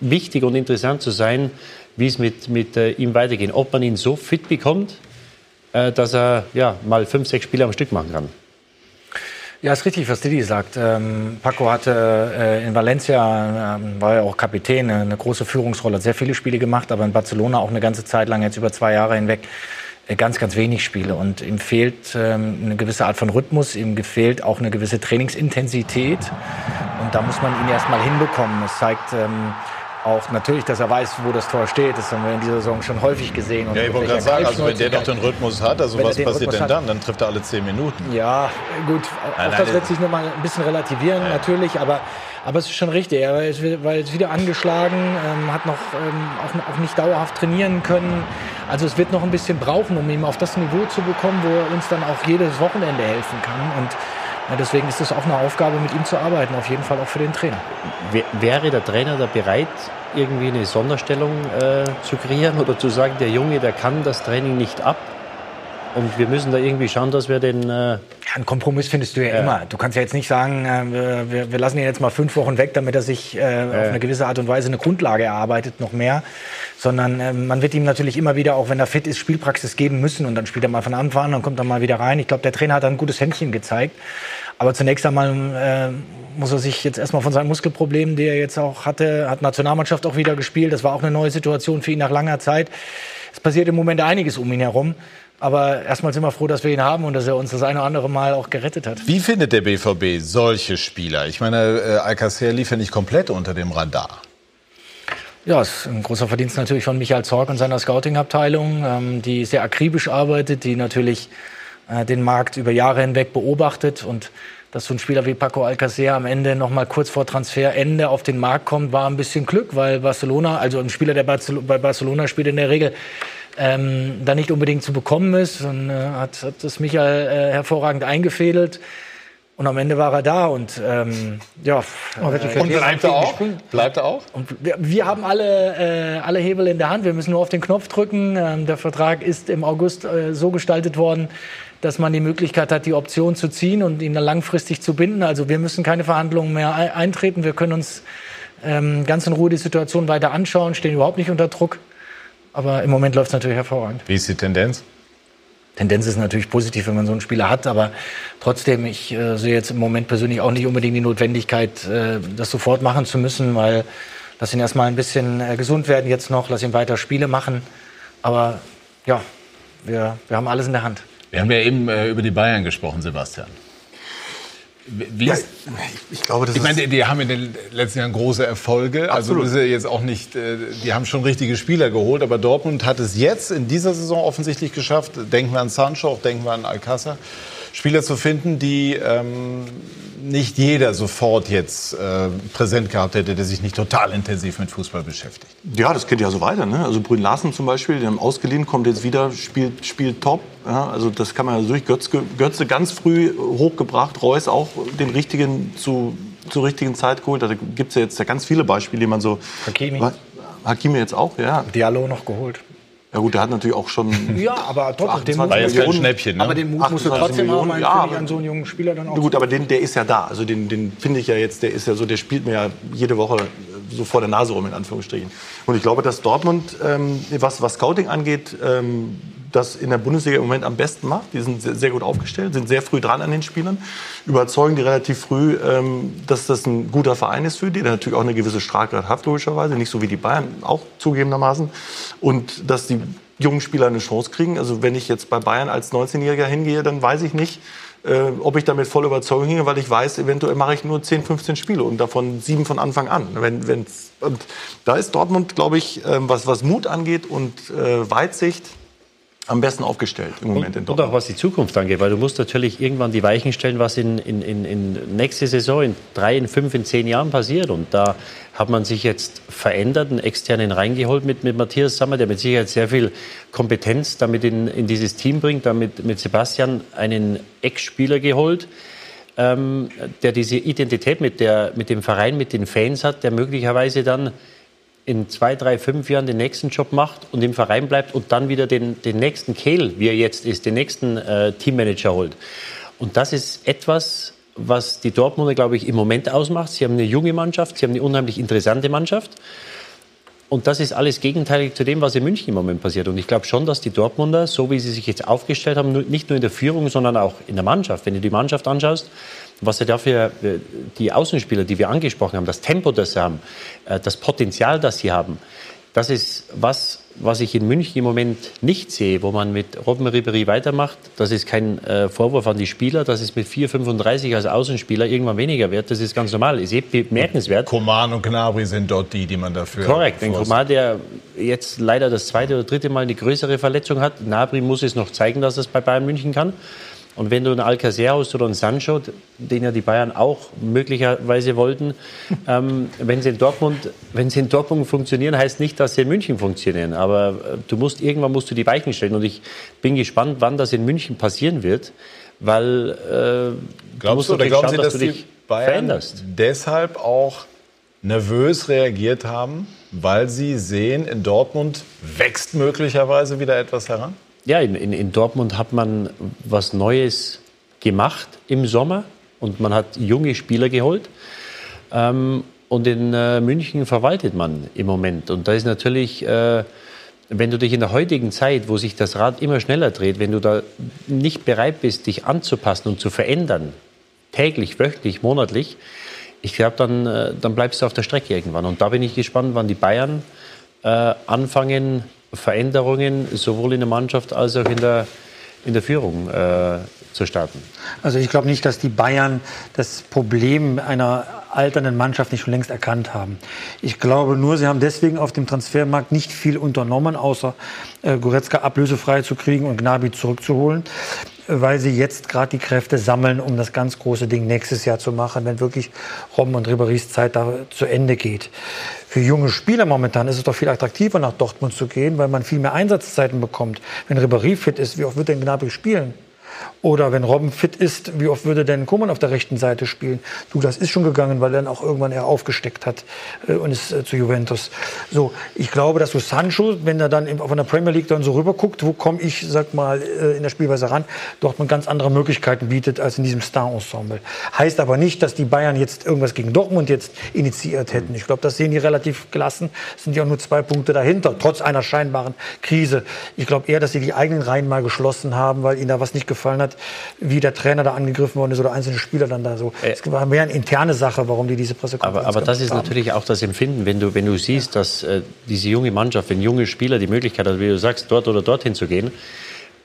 wichtig und interessant zu sein, wie es mit, mit äh, ihm weitergeht. Ob man ihn so fit bekommt, äh, dass er ja, mal fünf, sechs Spiele am Stück machen kann. Ja, ist richtig, was Didi sagt. Ähm, Paco hatte äh, in Valencia, äh, war ja auch Kapitän, eine große Führungsrolle, hat sehr viele Spiele gemacht, aber in Barcelona auch eine ganze Zeit lang, jetzt über zwei Jahre hinweg, äh, ganz, ganz wenig Spiele. Und ihm fehlt ähm, eine gewisse Art von Rhythmus, ihm fehlt auch eine gewisse Trainingsintensität. Und da muss man ihn erst mal hinbekommen. Es zeigt... Ähm, auch natürlich, dass er weiß, wo das Tor steht. Das haben wir in dieser Saison schon häufig gesehen. Und ja, ich wollte gerade sagen, also wenn der doch den Rhythmus hat, also was passiert Rhythmus denn dann? Dann trifft er alle zehn Minuten. Ja, gut, nein, auch nein, das wird sich noch mal ein bisschen relativieren, nein. natürlich, aber, aber es ist schon richtig. Er war jetzt wieder angeschlagen, ähm, hat noch ähm, auch, auch nicht dauerhaft trainieren können. Also es wird noch ein bisschen brauchen, um ihn auf das Niveau zu bekommen, wo er uns dann auch jedes Wochenende helfen kann. Und ja, deswegen ist es auch eine Aufgabe, mit ihm zu arbeiten, auf jeden Fall auch für den Trainer. Wäre der Trainer da bereit, irgendwie eine Sonderstellung äh, zu kreieren oder zu sagen, der Junge, der kann das Training nicht ab? Und wir müssen da irgendwie schauen, dass wir den. Äh ja, einen Kompromiss findest du ja, ja, immer. Du kannst ja jetzt nicht sagen, äh, wir, wir, lassen ihn jetzt mal fünf Wochen weg, damit er sich äh, auf eine gewisse Art und Weise eine Grundlage erarbeitet, noch mehr. Sondern äh, man wird ihm natürlich immer wieder, auch wenn er fit ist, Spielpraxis geben müssen. Und dann spielt er mal von Anfang an, dann kommt er mal wieder rein. Ich glaube, der Trainer hat ein gutes Händchen gezeigt. Aber zunächst einmal äh, muss er sich jetzt erstmal von seinen Muskelproblemen, die er jetzt auch hatte, hat Nationalmannschaft auch wieder gespielt. Das war auch eine neue Situation für ihn nach langer Zeit. Es passiert im Moment einiges um ihn herum. Aber erstmal sind wir froh, dass wir ihn haben und dass er uns das eine oder andere Mal auch gerettet hat. Wie findet der BVB solche Spieler? Ich meine, äh, Alcacer lief ja nicht komplett unter dem Radar. Ja, es ist ein großer Verdienst natürlich von Michael Zorg und seiner Scouting-Abteilung, ähm, die sehr akribisch arbeitet, die natürlich äh, den Markt über Jahre hinweg beobachtet und dass so ein Spieler wie Paco Alcacer am Ende noch mal kurz vor Transferende auf den Markt kommt, war ein bisschen Glück, weil Barcelona, also ein Spieler, der bei Barcelona spielt, in der Regel ähm, da nicht unbedingt zu bekommen ist. Und äh, hat, hat das Michael äh, hervorragend eingefädelt. Und am Ende war er da und ähm, ja. Äh, und bleibt er auch? Bleibt er auch? Und wir, wir haben alle, äh, alle Hebel in der Hand. Wir müssen nur auf den Knopf drücken. Ähm, der Vertrag ist im August äh, so gestaltet worden, dass man die Möglichkeit hat, die Option zu ziehen und ihn dann langfristig zu binden. Also wir müssen keine Verhandlungen mehr eintreten. Wir können uns ähm, ganz in Ruhe die Situation weiter anschauen, stehen überhaupt nicht unter Druck. Aber im Moment läuft es natürlich hervorragend. Wie ist die Tendenz? Tendenz ist natürlich positiv, wenn man so einen Spieler hat, aber trotzdem, ich äh, sehe jetzt im Moment persönlich auch nicht unbedingt die Notwendigkeit, äh, das sofort machen zu müssen, weil lass ihn erstmal ein bisschen äh, gesund werden jetzt noch, lass ihn weiter Spiele machen. Aber ja, wir, wir haben alles in der Hand. Wir haben ja eben äh, über die Bayern gesprochen, Sebastian. Ja, ich, glaube, das ich meine, die, die haben in den letzten Jahren große Erfolge. Also Absolut. ja jetzt auch nicht, äh, die haben schon richtige Spieler geholt, aber Dortmund hat es jetzt in dieser Saison offensichtlich geschafft. Denken wir an Sancho, auch denken wir an Alcázar. Spieler zu finden, die ähm, nicht jeder sofort jetzt äh, präsent gehabt hätte, der sich nicht total intensiv mit Fußball beschäftigt. Ja, das geht ja so weiter. Ne? Also Brünn Larsen zum Beispiel, den haben ausgeliehen, kommt jetzt wieder, spielt, spielt top. Ja, also das kann man ja durch. Götze, Götze ganz früh hochgebracht, Reus auch den richtigen zu, zur richtigen Zeit geholt. Da gibt es ja jetzt ja ganz viele Beispiele, die man so... Hakimi. Hakimi jetzt auch, ja. Diallo noch geholt. Ja gut, der hat natürlich auch schon... Ja, aber trotzdem, den 28 Mut, War jetzt kein Millionen. Schnäppchen, ne? aber den Mut musst du 28 trotzdem haben, Millionen, einen, ja, ich, an so einen jungen Spieler dann auch Na gut, aber den, der ist ja da. Also den, den finde ich ja jetzt, der ist ja so, der spielt mir ja jede Woche so vor der Nase rum, in Anführungsstrichen. Und ich glaube, dass Dortmund, ähm, was, was Scouting angeht, ähm, das in der Bundesliga im Moment am besten macht. Die sind sehr, sehr gut aufgestellt, sind sehr früh dran an den Spielern, überzeugen die relativ früh, ähm, dass das ein guter Verein ist für die, der natürlich auch eine gewisse Strahlkraft hat, logischerweise, nicht so wie die Bayern, auch zugegebenermaßen. Und dass die jungen Spieler eine Chance kriegen. Also wenn ich jetzt bei Bayern als 19-Jähriger hingehe, dann weiß ich nicht, äh, ob ich damit voll Überzeugung hingehe, weil ich weiß, eventuell mache ich nur 10, 15 Spiele und davon sieben von Anfang an. Wenn, wenn's, und da ist Dortmund, glaube ich, ähm, was, was Mut angeht und äh, Weitsicht, am besten aufgestellt im Moment in Und auch was die Zukunft angeht, weil du musst natürlich irgendwann die Weichen stellen, was in, in, in, in nächste Saison, in drei, in fünf, in zehn Jahren passiert. Und da hat man sich jetzt verändert, einen externen reingeholt mit, mit Matthias Sammer, der mit Sicherheit sehr viel Kompetenz damit in, in dieses Team bringt, damit mit Sebastian einen Ex-Spieler geholt, ähm, der diese Identität mit, der, mit dem Verein, mit den Fans hat, der möglicherweise dann in zwei, drei, fünf Jahren den nächsten Job macht und im Verein bleibt und dann wieder den, den nächsten Kehl, wie er jetzt ist, den nächsten äh, Teammanager holt. Und das ist etwas, was die Dortmunder, glaube ich, im Moment ausmacht. Sie haben eine junge Mannschaft, sie haben eine unheimlich interessante Mannschaft. Und das ist alles gegenteilig zu dem, was in München im Moment passiert. Und ich glaube schon, dass die Dortmunder, so wie sie sich jetzt aufgestellt haben, nicht nur in der Führung, sondern auch in der Mannschaft. Wenn du die Mannschaft anschaust, was sie dafür, äh, die Außenspieler, die wir angesprochen haben, das Tempo, das sie haben, äh, das Potenzial, das sie haben, das ist was, was ich in München im Moment nicht sehe, wo man mit Robben Ribéry weitermacht. Das ist kein äh, Vorwurf an die Spieler, das ist mit 4,35 als Außenspieler irgendwann weniger wert. Das ist ganz normal, ist eh bemerkenswert. Koman und Gnabry sind dort die, die man dafür. Korrekt, vorsieht. Komar, der jetzt leider das zweite oder dritte Mal eine größere Verletzung hat. Nabri muss es noch zeigen, dass er es bei Bayern München kann. Und wenn du einen Alcacer hast oder einen Sancho, den ja die Bayern auch möglicherweise wollten, ähm, wenn, sie in Dortmund, wenn sie in Dortmund funktionieren, heißt nicht, dass sie in München funktionieren. Aber äh, du musst, irgendwann musst du die Weichen stellen. Und ich bin gespannt, wann das in München passieren wird, weil äh, du musst du, oder glauben schauen, Sie, dass dass du die dich Bayern veränderst. deshalb auch nervös reagiert haben, weil sie sehen, in Dortmund wächst möglicherweise wieder etwas heran? Ja, in, in, in Dortmund hat man was Neues gemacht im Sommer und man hat junge Spieler geholt. Ähm, und in äh, München verwaltet man im Moment. Und da ist natürlich, äh, wenn du dich in der heutigen Zeit, wo sich das Rad immer schneller dreht, wenn du da nicht bereit bist, dich anzupassen und zu verändern, täglich, wöchentlich, monatlich, ich glaube, dann, äh, dann bleibst du auf der Strecke irgendwann. Und da bin ich gespannt, wann die Bayern äh, anfangen, Veränderungen sowohl in der Mannschaft als auch in der, in der Führung äh, zu starten. Also ich glaube nicht, dass die Bayern das Problem einer alternden Mannschaft nicht schon längst erkannt haben. Ich glaube nur, sie haben deswegen auf dem Transfermarkt nicht viel unternommen, außer äh, Goretzka ablösefrei zu kriegen und Gnabry zurückzuholen, weil sie jetzt gerade die Kräfte sammeln, um das ganz große Ding nächstes Jahr zu machen, wenn wirklich Robben und Ribéry's Zeit da zu Ende geht. Für junge Spieler momentan ist es doch viel attraktiver, nach Dortmund zu gehen, weil man viel mehr Einsatzzeiten bekommt. Wenn Ribéry fit ist, wie oft wird denn Gnabry spielen? Oder wenn Robben fit ist, wie oft würde denn Koman auf der rechten Seite spielen? Du, das ist schon gegangen, weil er dann auch irgendwann er aufgesteckt hat äh, und ist äh, zu Juventus. So, ich glaube, dass du Sancho, wenn er dann von der Premier League dann so rüberguckt, wo komme ich, sag mal, äh, in der Spielweise ran, dort man ganz andere Möglichkeiten bietet als in diesem Star-Ensemble. Heißt aber nicht, dass die Bayern jetzt irgendwas gegen Dortmund jetzt initiiert hätten. Ich glaube, das sehen die relativ gelassen. Es sind ja auch nur zwei Punkte dahinter, trotz einer scheinbaren Krise. Ich glaube eher, dass sie die eigenen Reihen mal geschlossen haben, weil ihnen da was nicht gefallen gefallen hat, wie der Trainer da angegriffen worden ist oder einzelne Spieler dann da so. Es war mehr eine interne Sache, warum die diese Pressekonferenz Aber, aber das ist haben. natürlich auch das Empfinden, wenn du, wenn du siehst, dass äh, diese junge Mannschaft, wenn junge Spieler die Möglichkeit hat, wie du sagst, dort oder dorthin zu gehen,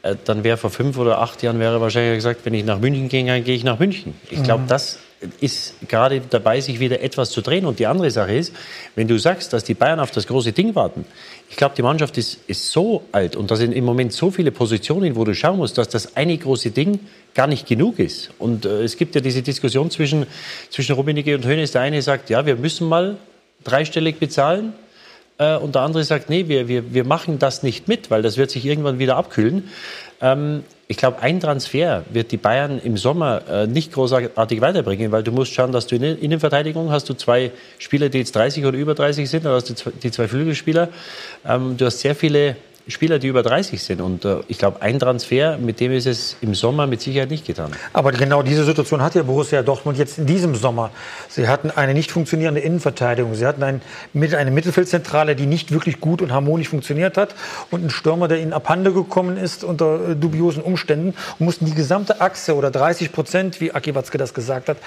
äh, dann wäre vor fünf oder acht Jahren wäre wahrscheinlich gesagt, wenn ich nach München gehe, dann gehe ich nach München. Ich glaube, Mhm. das ist gerade dabei, sich wieder etwas zu drehen. Und die andere Sache ist, wenn du sagst, dass die Bayern auf das große Ding warten, ich glaube, die Mannschaft ist, ist so alt und da sind im Moment so viele Positionen, wo du schauen musst, dass das eine große Ding gar nicht genug ist. Und äh, es gibt ja diese Diskussion zwischen, zwischen Rummenigge und Hoeneß. Der eine sagt, ja, wir müssen mal dreistellig bezahlen. Äh, und der andere sagt, nee, wir, wir, wir machen das nicht mit, weil das wird sich irgendwann wieder abkühlen. Ähm, ich glaube, ein Transfer wird die Bayern im Sommer äh, nicht großartig weiterbringen, weil du musst schauen, dass du in der Innenverteidigung hast du zwei Spieler, die jetzt 30 oder über 30 sind, oder hast du die zwei Flügelspieler. Ähm, du hast sehr viele Spieler, die über 30 sind. Und äh, ich glaube, ein Transfer, mit dem ist es im Sommer mit Sicherheit nicht getan. Aber genau diese Situation hat ja Borussia Dortmund jetzt in diesem Sommer. Sie hatten eine nicht funktionierende Innenverteidigung. Sie hatten ein, mit- eine Mittelfeldzentrale, die nicht wirklich gut und harmonisch funktioniert hat. Und einen Stürmer, der ihnen abhanden gekommen ist unter äh, dubiosen Umständen. Und mussten die gesamte Achse oder 30 Prozent, wie Aki Watzke das gesagt hat,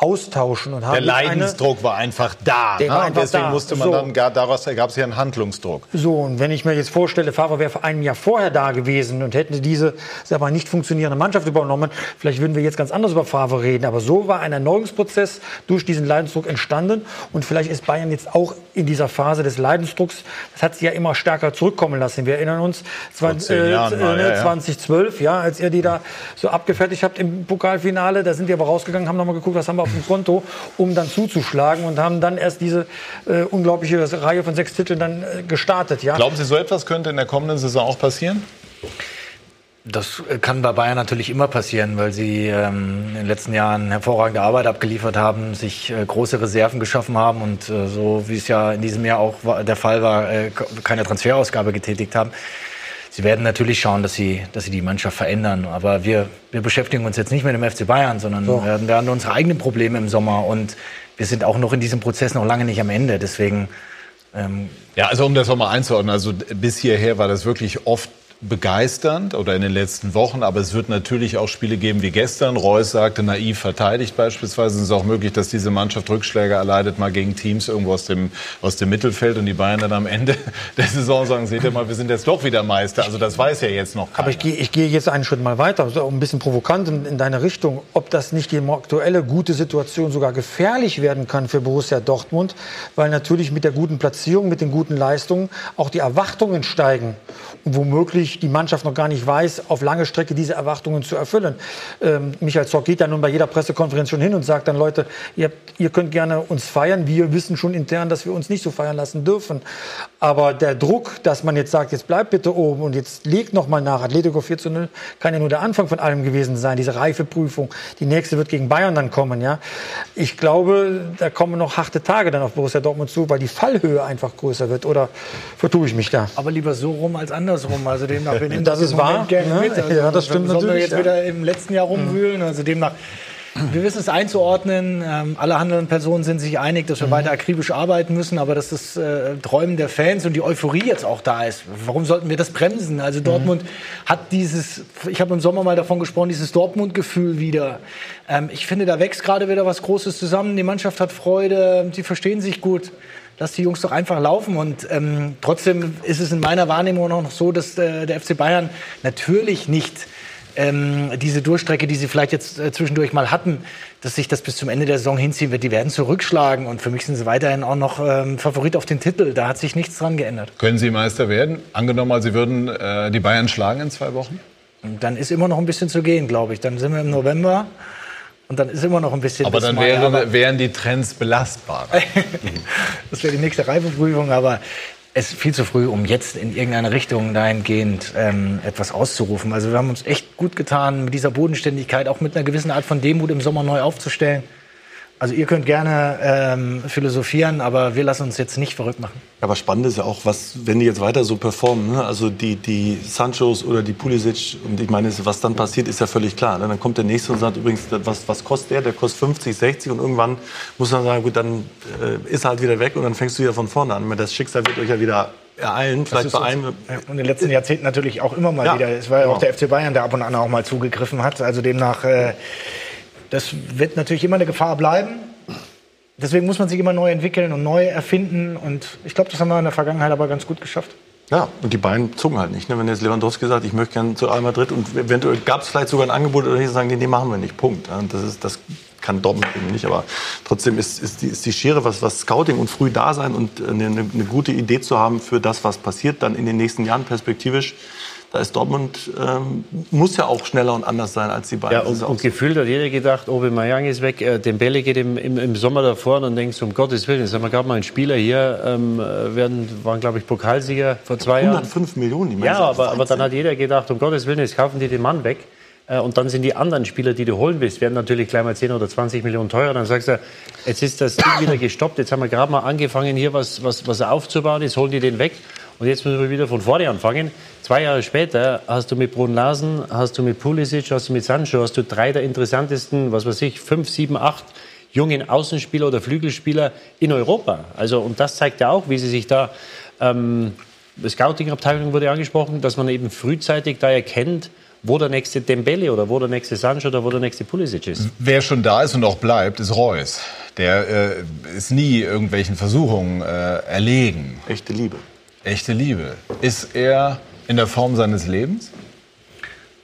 austauschen. Und haben Der jetzt eine- Leidensdruck war einfach da. Der ne? war Und einfach deswegen da. musste man So. dann, gar, daraus ergab sich ein Handlungsdruck. So, und wenn ich mir jetzt vorstelle, Favre wäre vor einem Jahr vorher da gewesen und hätte diese sag mal, nicht funktionierende Mannschaft übernommen, vielleicht würden wir jetzt ganz anders über Favre reden. Aber so war ein Erneuerungsprozess durch diesen Leidensdruck entstanden. Und vielleicht ist Bayern jetzt auch in dieser Phase des Leidensdrucks, das hat sie ja immer stärker zurückkommen lassen. Wir erinnern uns, Vor zehn Jahren mal, äh, ja, ja. 2012, ja, als ihr die da so abgefertigt habt im Pokalfinale, da sind wir aber rausgegangen, haben nochmal geguckt, was haben wir auf dem Konto, um dann zuzuschlagen und haben dann erst diese äh, unglaubliche Reihe von sechs Titeln dann äh, gestartet. Ja. Glauben Sie, so etwas könnte in der kommenden Saison auch passieren? Das äh, kann bei Bayern natürlich immer passieren, weil sie ähm, in den letzten Jahren hervorragende Arbeit abgeliefert haben, sich äh, große Reserven geschaffen haben und äh, so wie es ja in diesem Jahr auch war, der Fall war, äh, keine Transferausgabe getätigt haben. Sie werden natürlich schauen, dass sie, dass sie die Mannschaft verändern. Aber wir, wir beschäftigen uns jetzt nicht mit dem FC Bayern, sondern So. wir, wir haben unsere eigenen Probleme im Sommer und wir sind auch noch in diesem Prozess noch lange nicht am Ende. Deswegen ähm, Ja, also um das nochmal einzuordnen, also bis hierher war das wirklich oft begeisternd oder in den letzten Wochen, aber es wird natürlich auch Spiele geben wie gestern. Reus sagte, naiv verteidigt beispielsweise. Es ist auch möglich, dass diese Mannschaft Rückschläge erleidet, mal gegen Teams irgendwo aus dem, aus dem Mittelfeld und die Bayern dann am Ende der Saison sagen, seht ihr mal, wir sind jetzt doch wieder Meister. Also das weiß ja jetzt noch keiner. Aber ich gehe, ich gehe jetzt einen Schritt mal weiter, so ein bisschen provokant in, in deine Richtung, ob das nicht die aktuelle gute Situation sogar gefährlich werden kann für Borussia Dortmund, weil natürlich mit der guten Platzierung, mit den guten Leistungen auch die Erwartungen steigen und womöglich die Mannschaft noch gar nicht weiß, auf lange Strecke diese Erwartungen zu erfüllen. Ähm, Michael Zock geht ja nun bei jeder Pressekonferenz schon hin und sagt dann, Leute, ihr, habt, ihr könnt gerne uns feiern, wir wissen schon intern, dass wir uns nicht so feiern lassen dürfen. Aber der Druck, dass man jetzt sagt, jetzt bleibt bitte oben und jetzt legt noch mal nach, Atletico 4 zu 0, kann ja nur der Anfang von allem gewesen sein, diese Reifeprüfung. Die nächste wird gegen Bayern dann kommen, ja. Ich glaube, da kommen noch harte Tage dann auf Borussia Dortmund zu, weil die Fallhöhe einfach größer wird. Oder vertue ich mich da? Aber lieber so rum als andersrum. Also demnach, wir nehmen Das das ist wahr, ne? mit. Also, Ja, das stimmt sollen wir natürlich, jetzt ja. wieder im letzten Jahr rumwühlen. Also demnach, wir wissen es einzuordnen. Ähm, alle handelnden Personen sind sich einig, dass wir Mhm. weiter akribisch arbeiten müssen, aber dass das äh, Träumen der Fans und die Euphorie jetzt auch da ist. Warum sollten wir das bremsen? Mhm. Also Dortmund hat dieses, ich habe im Sommer mal davon gesprochen, dieses Dortmund-Gefühl wieder. Ähm, ich finde, da wächst gerade wieder was Großes zusammen. Die Mannschaft hat Freude, sie verstehen sich gut lass die Jungs doch einfach laufen. Und ähm, trotzdem ist es in meiner Wahrnehmung auch noch so, dass äh, der FC Bayern natürlich nicht ähm, diese Durchstrecke, die sie vielleicht jetzt äh, zwischendurch mal hatten, dass sich das bis zum Ende der Saison hinziehen wird. Die werden zurückschlagen und für mich sind sie weiterhin auch noch ähm, Favorit auf den Titel. Da hat sich nichts dran geändert. Können Sie Meister werden? Angenommen, Sie würden äh, die Bayern schlagen in zwei Wochen? Dann ist immer noch ein bisschen zu gehen, glaube ich. Dann sind wir im November und dann ist immer noch ein bisschen. Aber dann wäre, Aber- wären die Trends belastbar. Das wäre die nächste Reifeprüfung, aber es ist viel zu früh, um jetzt in irgendeine Richtung dahingehend ähm, etwas auszurufen. Also wir haben uns echt gut getan, mit dieser Bodenständigkeit, auch mit einer gewissen Art von Demut im Sommer neu aufzustellen. Also ihr könnt gerne ähm, philosophieren, aber wir lassen uns jetzt nicht verrückt machen. Aber spannend ist ja auch, was, wenn die jetzt weiter so performen, ne? also die, die Sanchos oder die Pulisic, und ich meine, was dann passiert, ist ja völlig klar. Ne? Dann kommt der Nächste und sagt übrigens, was, was kostet der? Der kostet 50, 60 und irgendwann muss man sagen, gut, dann äh, ist er halt wieder weg und dann fängst du wieder von vorne an. Das Schicksal wird euch ja wieder ereilen. Vielleicht bei einem. Und in den letzten Jahrzehnten natürlich auch immer mal Ja, wieder. Es war ja genau. auch der FC Bayern, der ab und an auch mal zugegriffen hat. Also demnach, äh, das wird natürlich immer eine Gefahr bleiben. Deswegen muss man sich immer neu entwickeln und neu erfinden. Und ich glaube, das haben wir in der Vergangenheit aber ganz gut geschafft. Ja, und die beiden zucken halt nicht. Ne? Wenn jetzt Lewandowski sagt, ich möchte gerne zu Real Madrid und eventuell gab es vielleicht sogar ein Angebot oder die sagen, nee, nee, machen wir nicht. Punkt. Und das, ist, das kann Dortmund eben nicht. Aber trotzdem ist, ist, die, ist die Schere, was, was Scouting und früh da sein und eine, eine, eine gute Idee zu haben für das, was passiert, dann in den nächsten Jahren perspektivisch. Da ist Dortmund, ähm, muss ja auch schneller und anders sein als die beiden. Ja, und, und gefühlt hat jeder gedacht, Aubameyang ist weg, äh, Dembele geht im, im, im Sommer davor und dann denkst du, um Gottes Willen, jetzt haben wir gerade mal einen Spieler hier, ähm, äh, werden, waren glaube ich Pokalsieger vor zwei Jahren. 105 Millionen. die Ja, meisten. aber, aber dann hat jeder gedacht, um Gottes Willen, jetzt kaufen die den Mann weg. Äh, Und dann sind die anderen Spieler, die du holen willst, werden natürlich gleich mal 10 oder 20 Millionen teurer. Dann sagst du, jetzt ist das Ding wieder gestoppt. Jetzt haben wir gerade mal angefangen, hier was, was, was aufzubauen. Jetzt holen die den weg. Und jetzt müssen wir wieder von vorne anfangen. Zwei Jahre später hast du mit Brun Larsen, hast du mit Pulisic, hast du mit Sancho, hast du drei der interessantesten, was weiß ich, fünf, sieben, acht jungen Außenspieler oder Flügelspieler in Europa. Also, und das zeigt ja auch, wie sie sich da ähm, Scouting-Abteilung wurde angesprochen, dass man eben frühzeitig da erkennt, wo der nächste Dembele oder wo der nächste Sancho oder wo der nächste Pulisic ist. Wer schon da ist und auch bleibt, ist Reus. Der äh, ist nie irgendwelchen Versuchungen äh, erlegen. Echte Liebe. Echte Liebe. Ist er in der Form seines Lebens?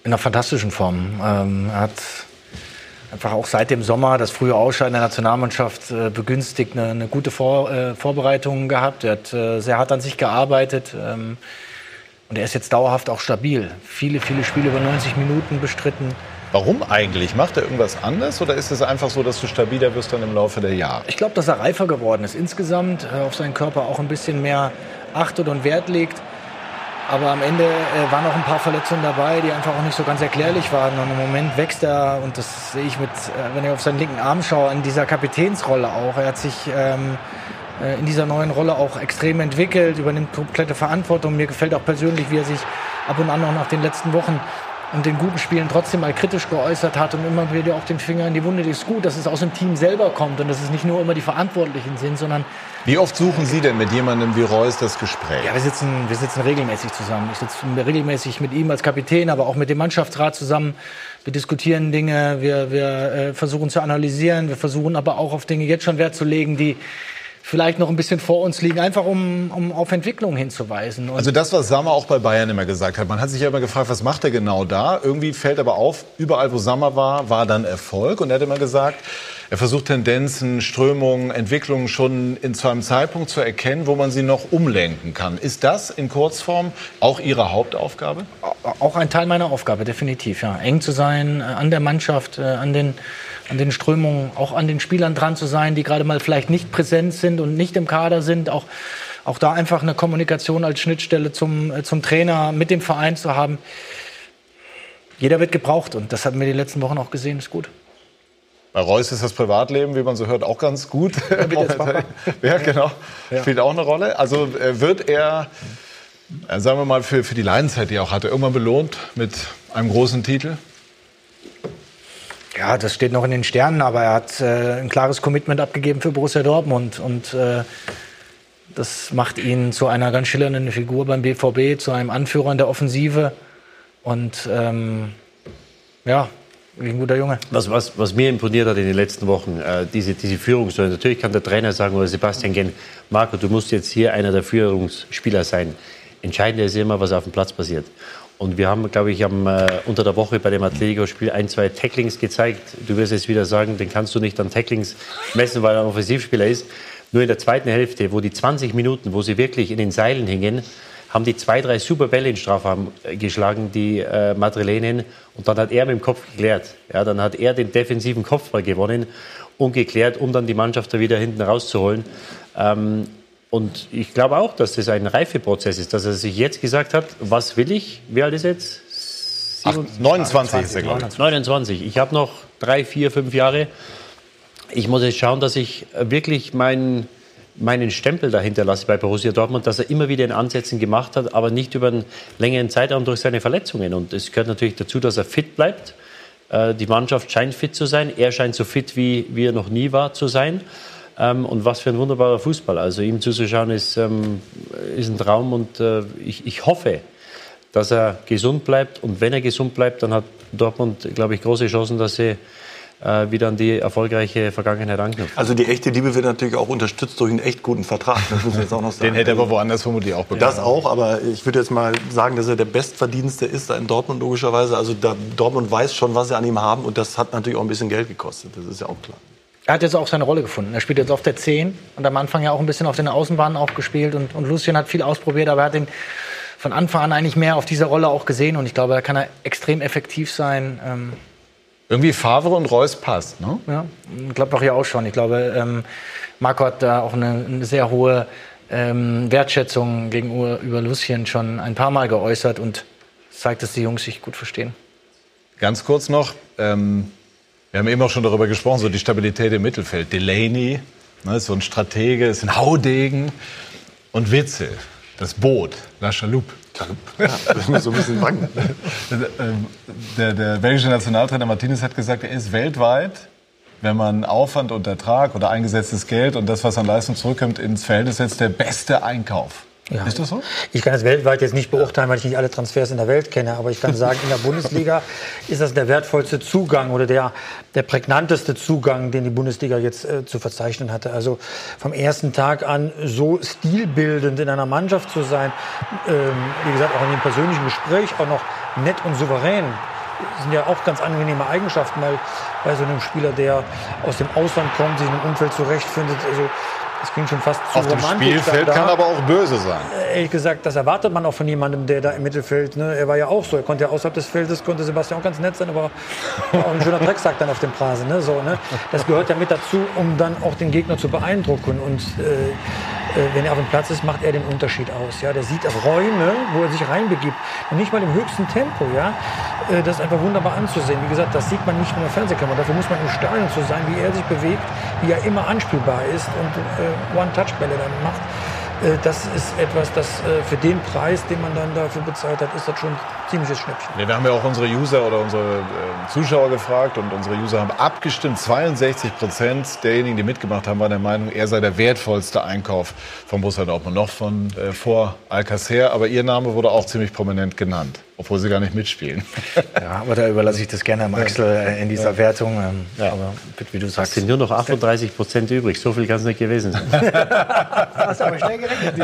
In einer fantastischen Form. Ähm, er hat einfach auch seit dem Sommer das frühe Ausscheiden der Nationalmannschaft äh, begünstigt, eine, eine gute Vor, äh, Vorbereitung gehabt. Er hat äh, sehr hart an sich gearbeitet. Ähm, und er ist jetzt dauerhaft auch stabil. Viele, viele Spiele über 90 Minuten bestritten. Warum eigentlich? Macht er irgendwas anders oder ist es einfach so, dass du stabiler wirst dann im Laufe der Jahre? Ich glaube, dass er reifer geworden ist insgesamt, äh, auf seinen Körper auch ein bisschen mehr achtet und Wert legt. Aber am Ende äh, waren auch ein paar Verletzungen dabei, die einfach auch nicht so ganz erklärlich waren. Und im Moment wächst er, und das sehe ich mit, äh, wenn ich auf seinen linken Arm schaue, an dieser Kapitänsrolle auch. Er hat sich ähm, äh, in dieser neuen Rolle auch extrem entwickelt, übernimmt komplette Verantwortung. Mir gefällt auch persönlich, wie er sich ab und an noch nach den letzten Wochen und den guten Spielen trotzdem mal kritisch geäußert hat und immer wieder auch den Finger in die Wunde. Das ist gut, dass es aus dem Team selber kommt und dass es nicht nur immer die Verantwortlichen sind, sondern Wie oft suchen Sie denn mit jemandem wie Reus das Gespräch? ja, wir sitzen, wir sitzen regelmäßig zusammen. Ich sitze regelmäßig mit ihm als Kapitän, aber auch mit dem Mannschaftsrat zusammen. Wir diskutieren Dinge, wir, wir äh, versuchen zu analysieren, wir versuchen aber auch auf Dinge jetzt schon Wert zu legen, die vielleicht noch ein bisschen vor uns liegen, einfach um, um auf Entwicklung hinzuweisen. Und Also das, was Sammer auch bei Bayern immer gesagt hat. Man hat sich ja immer gefragt, was macht er genau da? Irgendwie fällt aber auf, überall wo Sammer war, war dann Erfolg. Und er hat immer gesagt, er versucht Tendenzen, Strömungen, Entwicklungen schon in, zu einem Zeitpunkt zu erkennen, wo man sie noch umlenken kann. Ist das in Kurzform auch Ihre Hauptaufgabe? auch ein Teil meiner Aufgabe, definitiv. Ja. Eng zu sein, äh, an der Mannschaft, äh, an den, an den Strömungen, auch an den Spielern dran zu sein, die gerade mal vielleicht nicht präsent sind und nicht im Kader sind. Auch, auch da einfach eine Kommunikation als Schnittstelle zum, äh, zum Trainer mit dem Verein zu haben. Jeder wird gebraucht und das haben wir die letzten Wochen auch gesehen, ist gut. Bei Reus ist das Privatleben, wie man so hört, auch ganz gut. Momentan. ja, genau. Ja. Spielt auch eine Rolle. Also äh, wird er, äh, sagen wir mal, für, für die Leidenzeit, die er auch hatte, irgendwann belohnt mit einem großen Titel? Ja, das steht noch in den Sternen, aber er hat äh, ein klares Commitment abgegeben für Borussia Dortmund und äh, das macht ihn zu einer ganz schillernden Figur beim BVB, zu einem Anführer in der Offensive und ähm, ja, wie ein guter Junge. Was, was, was mir imponiert hat in den letzten Wochen, äh, diese, diese Führungsrolle. Natürlich kann der Trainer sagen oder Sebastian Genn, Marco, du musst jetzt hier einer der Führungsspieler sein. Entscheidend ist immer, was auf dem Platz passiert. Und wir haben, glaube ich, am, äh, unter der Woche bei dem Atletico-Spiel ein, zwei Tacklings gezeigt. Du wirst jetzt wieder sagen, den kannst du nicht an Tacklings messen, weil er ein Offensivspieler ist. Nur in der zweiten Hälfte, wo die 20 Minuten, wo sie wirklich in den Seilen hingen, haben die zwei, drei super Bälle in Strafraum äh, geschlagen, die äh, Madrilenen. Und dann hat er mit dem Kopf geklärt. Ja, dann hat er den defensiven Kopfball gewonnen und geklärt, um dann die Mannschaft da wieder hinten rauszuholen. Ähm, und ich glaube auch, dass das ein Reifeprozess ist, dass er sich jetzt gesagt hat, was will ich? Wie alt ist jetzt? Ach, 29 ist er, glaube ich. 29. Ich habe noch drei, vier, fünf Jahre. Ich muss jetzt schauen, dass ich wirklich meinen, meinen Stempel dahinter lasse bei Borussia Dortmund, dass er immer wieder in Ansätzen gemacht hat, aber nicht über einen längeren Zeitraum durch seine Verletzungen. Und es gehört natürlich dazu, dass er fit bleibt. Äh, Die Mannschaft scheint fit zu sein. Er scheint so fit, wie, wie er noch nie war, zu sein. Ähm, Und was für ein wunderbarer Fußball. Also ihm zuzuschauen ist, ähm, ist ein Traum und äh, ich, ich hoffe, dass er gesund bleibt. Und wenn er gesund bleibt, dann hat Dortmund, glaube ich, große Chancen, dass sie äh, wieder an die erfolgreiche Vergangenheit anknüpfen. Also die echte Liebe wird natürlich auch unterstützt durch einen echt guten Vertrag. Das muss jetzt auch noch sagen. Den hätte er aber woanders vermutlich auch bekommen. Das auch, aber ich würde jetzt mal sagen, dass er der Bestverdienste ist da in Dortmund logischerweise. Also da, Dortmund weiß schon, was sie an ihm haben und das hat natürlich auch ein bisschen Geld gekostet. Das ist ja auch klar. Er hat jetzt auch seine Rolle gefunden. Er spielt jetzt auf der 10 und am Anfang ja auch ein bisschen auf den Außenbahnen auch gespielt und, und Lucien hat viel ausprobiert, aber er hat ihn von Anfang an eigentlich mehr auf dieser Rolle auch gesehen und ich glaube, da kann er extrem effektiv sein. Ähm, Irgendwie Favre und Reus passt, ne? Ja, Gladbach ja auch schon. Ich glaube, ähm, Marco hat da auch eine, eine sehr hohe ähm, Wertschätzung gegenüber über Lucien schon ein paar Mal geäußert und zeigt, dass die Jungs sich gut verstehen. Ganz kurz noch, ähm, wir haben eben auch schon darüber gesprochen, so die Stabilität im Mittelfeld. Delaney, ne, so ein Stratege, ist ein Haudegen. Und Witzel, das Boot, La Chaloupe. Ja, das muss so ein bisschen wanken. der, der belgische Nationaltrainer Martinez hat gesagt, er ist weltweit, wenn man Aufwand und Ertrag oder eingesetztes Geld und das, was an Leistung zurückkommt, ins Verhältnis setzt, der beste Einkauf. Ja. Ist das so? Ich kann das weltweit jetzt nicht beurteilen, weil ich nicht alle Transfers in der Welt kenne. Aber ich kann sagen, in der Bundesliga ist das der wertvollste Zugang oder der, der prägnanteste Zugang, den die Bundesliga jetzt äh, zu verzeichnen hatte. Also vom ersten Tag an so stilbildend in einer Mannschaft zu sein, ähm, wie gesagt, auch in dem persönlichen Gespräch, auch noch nett und souverän. Das sind ja auch ganz angenehme Eigenschaften, weil bei so einem Spieler, der aus dem Ausland kommt, sich in einem Umfeld zurechtfindet, also das ging schon fast zu Auf dem romantisch Spielfeld kann aber auch böse sein. Ehrlich gesagt, das erwartet man auch von jemandem, der da im Mittelfeld, ne? er war ja auch so, er konnte ja außerhalb des Feldes, konnte Sebastian auch ganz nett sein, aber auch ein schöner Drecksack dann auf dem Rasen. Ne? So, ne? Das gehört ja mit dazu, um dann auch den Gegner zu beeindrucken und äh, äh, wenn er auf dem Platz ist, macht er den Unterschied aus. Ja? Der sieht Räume, wo er sich reinbegibt und nicht mal im höchsten Tempo. Ja? Äh, Das ist einfach wunderbar anzusehen. Wie gesagt, das sieht man nicht in der Fernsehkamera. Dafür muss man im Stadion zu sein, wie er sich bewegt, wie er immer anspielbar ist und äh, One-Touch-Bälle dann macht. Äh, Das ist etwas, das äh, für den Preis, den man dann dafür bezahlt hat, ist das schon ein ziemliches Schnäppchen. Nee, wir haben ja auch unsere User oder unsere äh, Zuschauer gefragt und unsere User haben abgestimmt. 62 Prozent derjenigen, die mitgemacht haben, waren der Meinung, er sei der wertvollste Einkauf von Borussia Dortmund. Noch von äh, vor Alcacer, aber ihr Name wurde auch ziemlich prominent genannt, obwohl sie gar nicht mitspielen. Ja, aber da überlasse ich das gerne am Axel äh, in dieser Wertung. ähm, Aber wie du Es sagst, sind nur noch 38 Prozent übrig. So viel kann es nicht gewesen sein. Hast aber schnell gerechnet.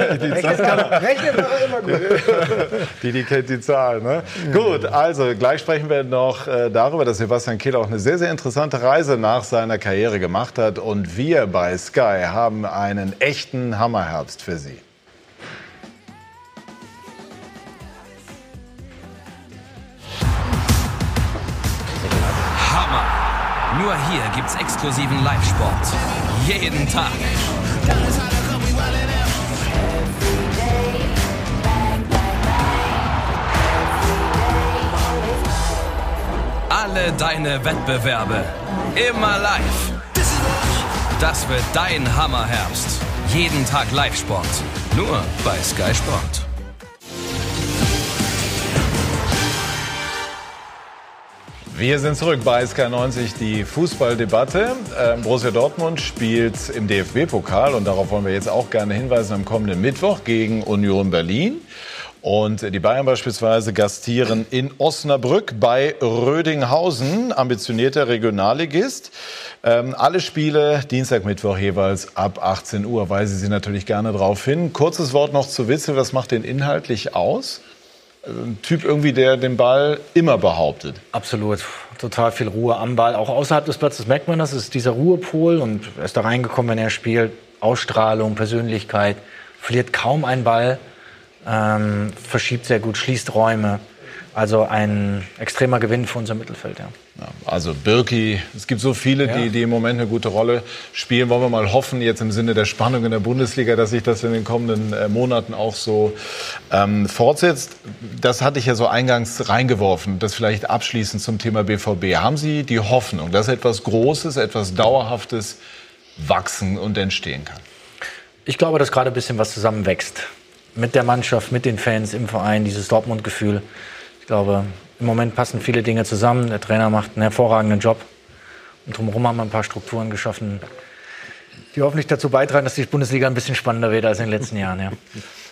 Rechnet doch immer gut. Die, die kennt die Zahl. Ne? Gut, also gleich sprechen wir noch äh, darüber, dass Sebastian Kehl auch eine sehr, sehr interessante Reise nach seiner Karriere gemacht hat. Und wir bei Sky haben einen echten Hammerherbst für Sie. Nur hier gibt's exklusiven Live-Sport. Jeden Tag. Alle deine Wettbewerbe. Immer live. Das wird dein Hammerherbst. Jeden Tag Live-Sport. Nur bei Sky Sport. Wir sind zurück bei SK90, die Fußballdebatte. Ähm, Borussia Dortmund spielt im DFB-Pokal und darauf wollen wir jetzt auch gerne hinweisen am kommenden Mittwoch gegen Union Berlin. Und die Bayern beispielsweise gastieren in Osnabrück bei Rödinghausen, ambitionierter Regionalligist. Ähm, alle Spiele Dienstag, Mittwoch jeweils ab 18 Uhr, weisen Sie natürlich gerne darauf hin. Kurzes Wort noch zu Witzel, was macht den inhaltlich aus? Also Ein Typ irgendwie, der den Ball immer behauptet. Absolut. Total viel Ruhe am Ball. Auch außerhalb des Platzes merkt man das. Es ist dieser Ruhepol und er ist da reingekommen, wenn er spielt. Ausstrahlung, Persönlichkeit, verliert kaum einen Ball, ähm, verschiebt sehr gut, schließt Räume. Also ein extremer Gewinn für unser Mittelfeld. Ja. Also Birki, es gibt so viele, Ja. die, die im Moment eine gute Rolle spielen. Wollen wir mal hoffen, jetzt im Sinne der Spannung in der Bundesliga, dass sich das in den kommenden äh, Monaten auch so ähm, fortsetzt. Das hatte ich ja so eingangs reingeworfen, das vielleicht abschließend zum Thema BVB. Haben Sie die Hoffnung, dass etwas Großes, etwas Dauerhaftes wachsen und entstehen kann? Ich glaube, dass gerade ein bisschen was zusammenwächst. Mit der Mannschaft, mit den Fans im Verein, dieses Dortmund-Gefühl. Ich glaube, im Moment passen viele Dinge zusammen. Der Trainer macht einen hervorragenden Job. Und drumherum haben wir ein paar Strukturen geschaffen. die hoffentlich dazu beitragen, dass die Bundesliga ein bisschen spannender wird als in den letzten Jahren. Ja.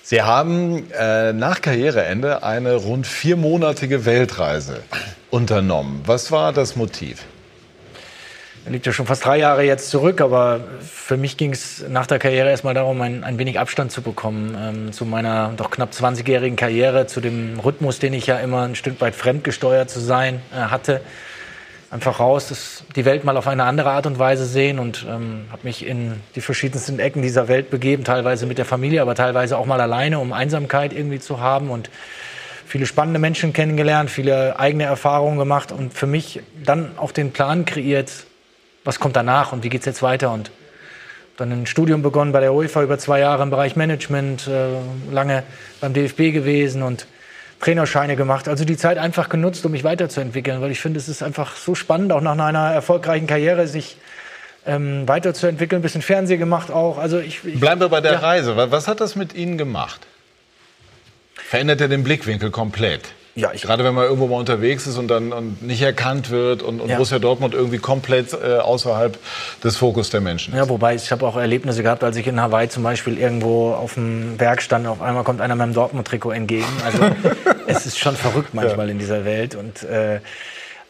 Sie haben äh, nach Karriereende eine rund viermonatige Weltreise unternommen. Was war das Motiv? Liegt ja schon fast drei Jahre jetzt zurück, aber für mich ging es nach der Karriere erstmal darum, ein, ein wenig Abstand zu bekommen ähm, zu meiner doch knapp 20-jährigen Karriere, zu dem Rhythmus, den ich ja immer ein Stück weit fremdgesteuert zu sein äh, hatte. Einfach raus, das, die Welt mal auf eine andere Art und Weise sehen und ähm, habe mich in die verschiedensten Ecken dieser Welt begeben, teilweise mit der Familie, aber teilweise auch mal alleine, um Einsamkeit irgendwie zu haben und viele spannende Menschen kennengelernt, viele eigene Erfahrungen gemacht und für mich dann auch den Plan kreiert, was kommt danach und wie geht es jetzt weiter. Und dann ein Studium begonnen bei der UEFA über zwei Jahre im Bereich Management, äh, lange beim DFB gewesen und Trainerscheine gemacht. Also die Zeit einfach genutzt, um mich weiterzuentwickeln, weil ich finde, es ist einfach so spannend, auch nach einer erfolgreichen Karriere sich ähm, weiterzuentwickeln. Ein bisschen Fernsehen gemacht auch. Also ich, ich Bleiben wir bei der ja. Reise. Was hat das mit Ihnen gemacht? Verändert er den Blickwinkel komplett? Ja, ich Gerade wenn man irgendwo mal unterwegs ist und dann und nicht erkannt wird und, und ja. Borussia Dortmund irgendwie komplett äh, außerhalb des Fokus der Menschen ist. Ja, wobei ich habe auch Erlebnisse gehabt, als ich in Hawaii zum Beispiel irgendwo auf dem Berg stand, auf einmal kommt einer mit dem Dortmund-Trikot entgegen. Also es ist schon verrückt manchmal ja. in dieser Welt und äh,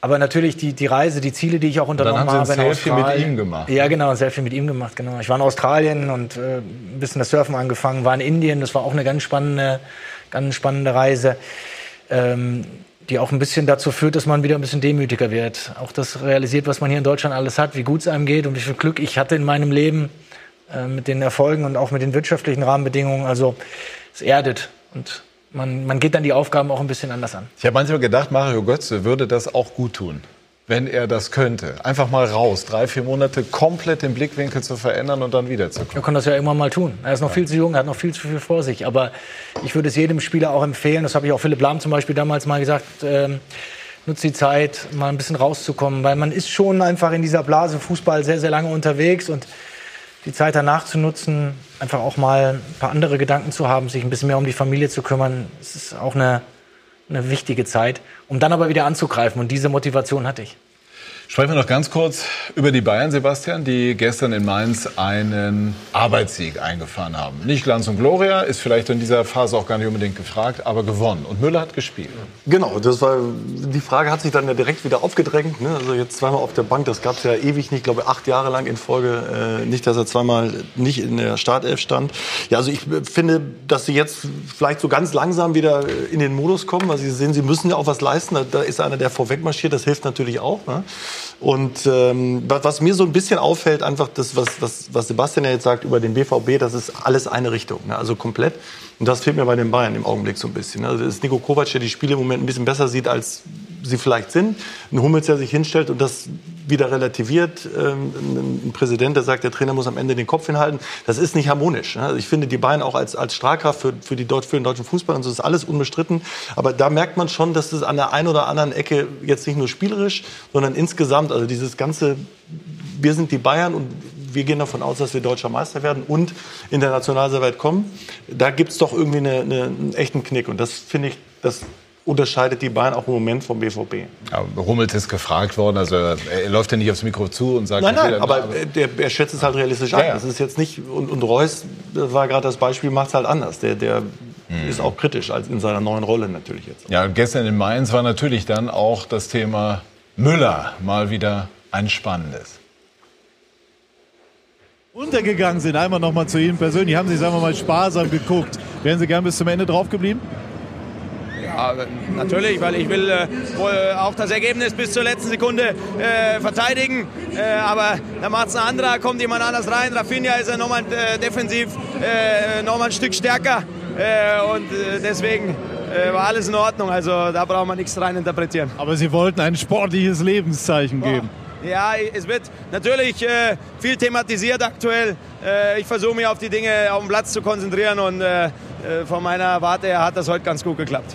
aber natürlich die, die Reise, die Ziele, die ich auch unternommen habe. Dann haben Sie ein Selfie mit ihm gemacht. Ja, genau, ein Selfie mit ihm gemacht, genau. Ich war in Australien und äh, ein bisschen das Surfen angefangen, war in Indien. Das war auch eine ganz spannende, ganz spannende Reise ähm, die auch ein bisschen dazu führt, dass man wieder ein bisschen demütiger wird. Auch das realisiert, was man hier in Deutschland alles hat, wie gut es einem geht und wie viel Glück ich hatte in meinem Leben äh, mit den Erfolgen und auch mit den wirtschaftlichen Rahmenbedingungen. Also es erdet und man, man geht dann die Aufgaben auch ein bisschen anders an. Ich habe manchmal gedacht, Mario Götze würde das auch gut tun wenn er das könnte. Einfach mal raus, drei, vier Monate komplett den Blickwinkel zu verändern und dann wiederzukommen. Er kann das ja irgendwann mal tun. Er ist noch viel zu jung, er hat noch viel zu viel vor sich. Aber ich würde es jedem Spieler auch empfehlen, das habe ich auch Philipp Lahm zum Beispiel damals mal gesagt, ähm, nutzt die Zeit, mal ein bisschen rauszukommen. Weil man ist schon einfach in dieser Blase Fußball sehr, sehr lange unterwegs und die Zeit danach zu nutzen, einfach auch mal ein paar andere Gedanken zu haben, sich ein bisschen mehr um die Familie zu kümmern, das ist auch eine eine wichtige Zeit, um dann aber wieder anzugreifen. Und diese Motivation hatte ich. Sprechen wir noch ganz kurz über die Bayern, Sebastian, die gestern in Mainz einen Arbeitssieg eingefahren haben. Nicht Glanz und Gloria, ist vielleicht in dieser Phase auch gar nicht unbedingt gefragt, aber gewonnen. Und Müller hat gespielt. Genau, das war, die Frage hat sich dann ja direkt wieder aufgedrängt. Ne? Also jetzt zweimal auf der Bank, das gab es ja ewig nicht, ich glaube acht Jahre lang in Folge. Äh, nicht, dass er zweimal nicht in der Startelf stand. Ja, also ich finde, dass sie jetzt vielleicht so ganz langsam wieder in den Modus kommen, weil sie sehen, sie müssen ja auch was leisten. Da, da ist einer, der vorweg marschiert, das hilft natürlich auch. Ne? Und ähm, was mir so ein bisschen auffällt, einfach das, was, was, was Sebastian ja jetzt sagt über den BVB, das ist alles eine Richtung, ne? also komplett. Und das fehlt mir bei den Bayern im Augenblick so ein bisschen. Also ist Nico Kovac, der die Spiele im Moment ein bisschen besser sieht, als sie vielleicht sind. Ein Hummels, der sich hinstellt und das wieder relativiert. Ähm, ein Präsident, der sagt, der Trainer muss am Ende den Kopf hinhalten. Das ist nicht harmonisch. Also ich finde die Bayern auch als, als Strahlkraft für, für, die, für den deutschen Fußball und so ist alles unbestritten. Aber da merkt man schon, dass es an der einen oder anderen Ecke jetzt nicht nur spielerisch, sondern insgesamt, also dieses ganze, wir sind die Bayern und wir gehen davon aus, dass wir deutscher Meister werden und international so weit kommen. Da gibt es doch irgendwie eine, eine, einen echten Knick. Und das finde ich, das unterscheidet die Bayern auch im Moment vom BVB. Ja, Hummels ist gefragt worden, also er läuft ja nicht aufs Mikro zu und sagt... Nein, nein, aber der, er schätzt es halt realistisch ja, ein. Das ist jetzt nicht... Und, und Reus, das war gerade das Beispiel, macht es halt anders. Der, der hm. ist auch kritisch als in seiner neuen Rolle natürlich jetzt. Ja, gestern in Mainz war natürlich dann auch das Thema Müller mal wieder ein spannendes untergegangen sind. Einmal noch mal zu Ihnen persönlich. Haben Sie, sagen wir mal, sparsam geguckt. Wären Sie gern bis zum Ende drauf geblieben? Ja, natürlich, weil ich will äh, wohl auch das Ergebnis bis zur letzten Sekunde äh, verteidigen. Äh, aber da macht es ein anderer, kommt jemand anders rein. Rafinha ist ja nochmal äh, defensiv äh, nochmal ein Stück stärker. Äh, und deswegen war alles in Ordnung. Also da braucht man nichts rein interpretieren. Aber Sie wollten ein sportliches Lebenszeichen geben. Ja, es wird natürlich äh, viel thematisiert aktuell. Äh, ich versuche mich auf die Dinge auf dem Platz zu konzentrieren und äh, äh von meiner Warte her hat das heute ganz gut geklappt.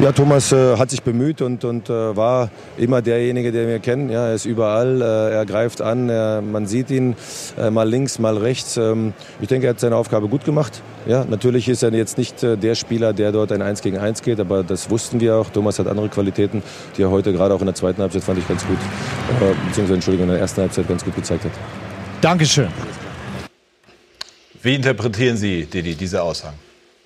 Ja, Thomas äh, hat sich bemüht und, und äh, war immer derjenige, der wir kennen. Ja, er ist überall, äh, er greift an, er, man sieht ihn äh, mal links, mal rechts. Ähm, ich denke, er hat seine Aufgabe gut gemacht. Ja, natürlich ist er jetzt nicht äh, der Spieler, der dort ein 1 gegen 1 geht, aber das wussten wir auch. Thomas hat andere Qualitäten, die er heute gerade auch in der zweiten Halbzeit fand ich ganz gut, beziehungsweise Entschuldigung, in der ersten Halbzeit ganz gut gezeigt hat. Dankeschön. Wie interpretieren Sie, Didi, diese Aussagen?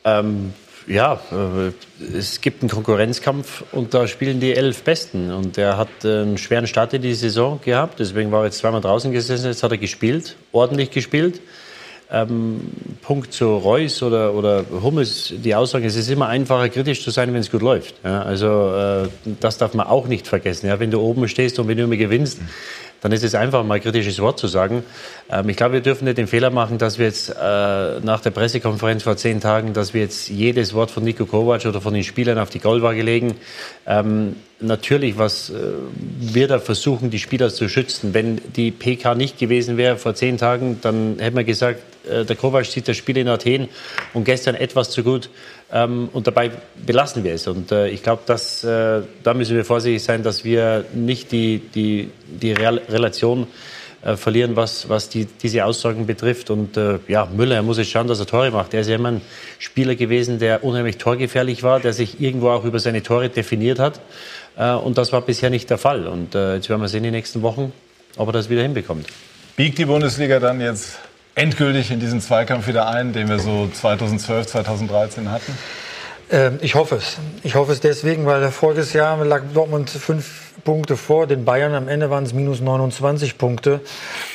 Ähm, ja, äh, es gibt einen Konkurrenzkampf und da spielen die elf Besten. Und er hat einen schweren Start in die Saison gehabt, deswegen war er jetzt zweimal draußen gesessen, jetzt hat er gespielt, ordentlich gespielt. Ähm, Punkt zu Reus oder, oder Hummels, die Aussage, es ist immer einfacher, kritisch zu sein, wenn es gut läuft. Ja, also äh, das darf man auch nicht vergessen. Ja, wenn du oben stehst und wenn du immer gewinnst, dann ist es einfach mal ein kritisches Wort zu sagen. Ähm, ich glaube, wir dürfen nicht den Fehler machen, dass wir jetzt äh, nach der Pressekonferenz vor zehn Tagen, dass wir jetzt jedes Wort von Nico Kovac oder von den Spielern auf die Goldwaage legen. Ähm, natürlich, was äh, wir da versuchen, die Spieler zu schützen. Wenn die PK nicht gewesen wäre vor zehn Tagen, dann hätte man gesagt, äh, der Kovac sieht das Spiel in Athen und gestern etwas zu gut. Ähm, und dabei belassen wir es. Und äh, ich glaube, da müssen wir vorsichtig sein, dass wir nicht die, die, die Relation verlieren, was, was die, diese Aussagen betrifft. Und ja, Müller, er muss jetzt schauen, dass er Tore macht. Er ist ja immer ein Spieler gewesen, der unheimlich torgefährlich war, der sich irgendwo auch über seine Tore definiert hat. Äh, und das war bisher nicht der Fall. Und äh, jetzt werden wir sehen in den nächsten Wochen, ob er das wieder hinbekommt. Biegt die Bundesliga dann jetzt endgültig in diesen Zweikampf wieder ein, den wir so 2012, 2013 hatten? Ähm, ich hoffe es. Ich hoffe es deswegen, weil voriges Jahr lag Dortmund fünf Punkte vor den Bayern. Am Ende waren es minus 29 Punkte.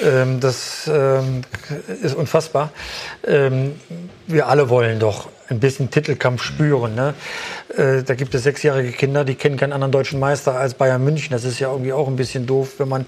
Ähm, das ähm, ist unfassbar. wir alle wollen doch ein bisschen Titelkampf spüren. Ne? Äh, da gibt es sechsjährige Kinder, die kennen keinen anderen deutschen Meister als Bayern München. Das ist ja irgendwie auch ein bisschen doof, wenn man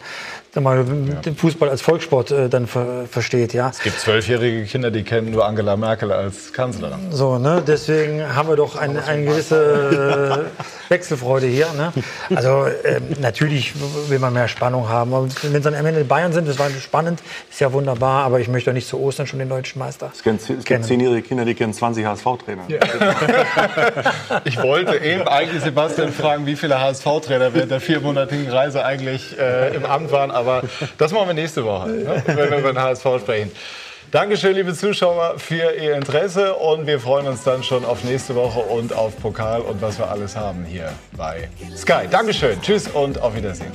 den Fußball als Volkssport äh, dann ver versteht. Ja. Es gibt zwölfjährige Kinder, die kennen nur Angela Merkel als Kanzlerin. So, ne? deswegen haben wir doch eine, eine gewisse äh, Wechselfreude hier. Ne? Also äh, natürlich will man mehr Spannung haben. wenn es dann am Ende Bayern sind, das war spannend, ist ja wunderbar, aber ich möchte doch nicht zu Ostern schon den deutschen Meister. Es gibt, es gibt zehnjährige Kinder, die kennen 20 HSV-Trainer. Ja. ich wollte eben eigentlich Sebastian fragen, wie viele HSV-Trainer während der viermonatigen Reise eigentlich äh, im Amt waren aber das machen wir nächste Woche, ne? wenn wir über den HSV sprechen. Dankeschön, liebe Zuschauer, für Ihr Interesse und wir freuen uns dann schon auf nächste Woche und auf Pokal und was wir alles haben hier bei Sky. Dankeschön, tschüss und auf Wiedersehen.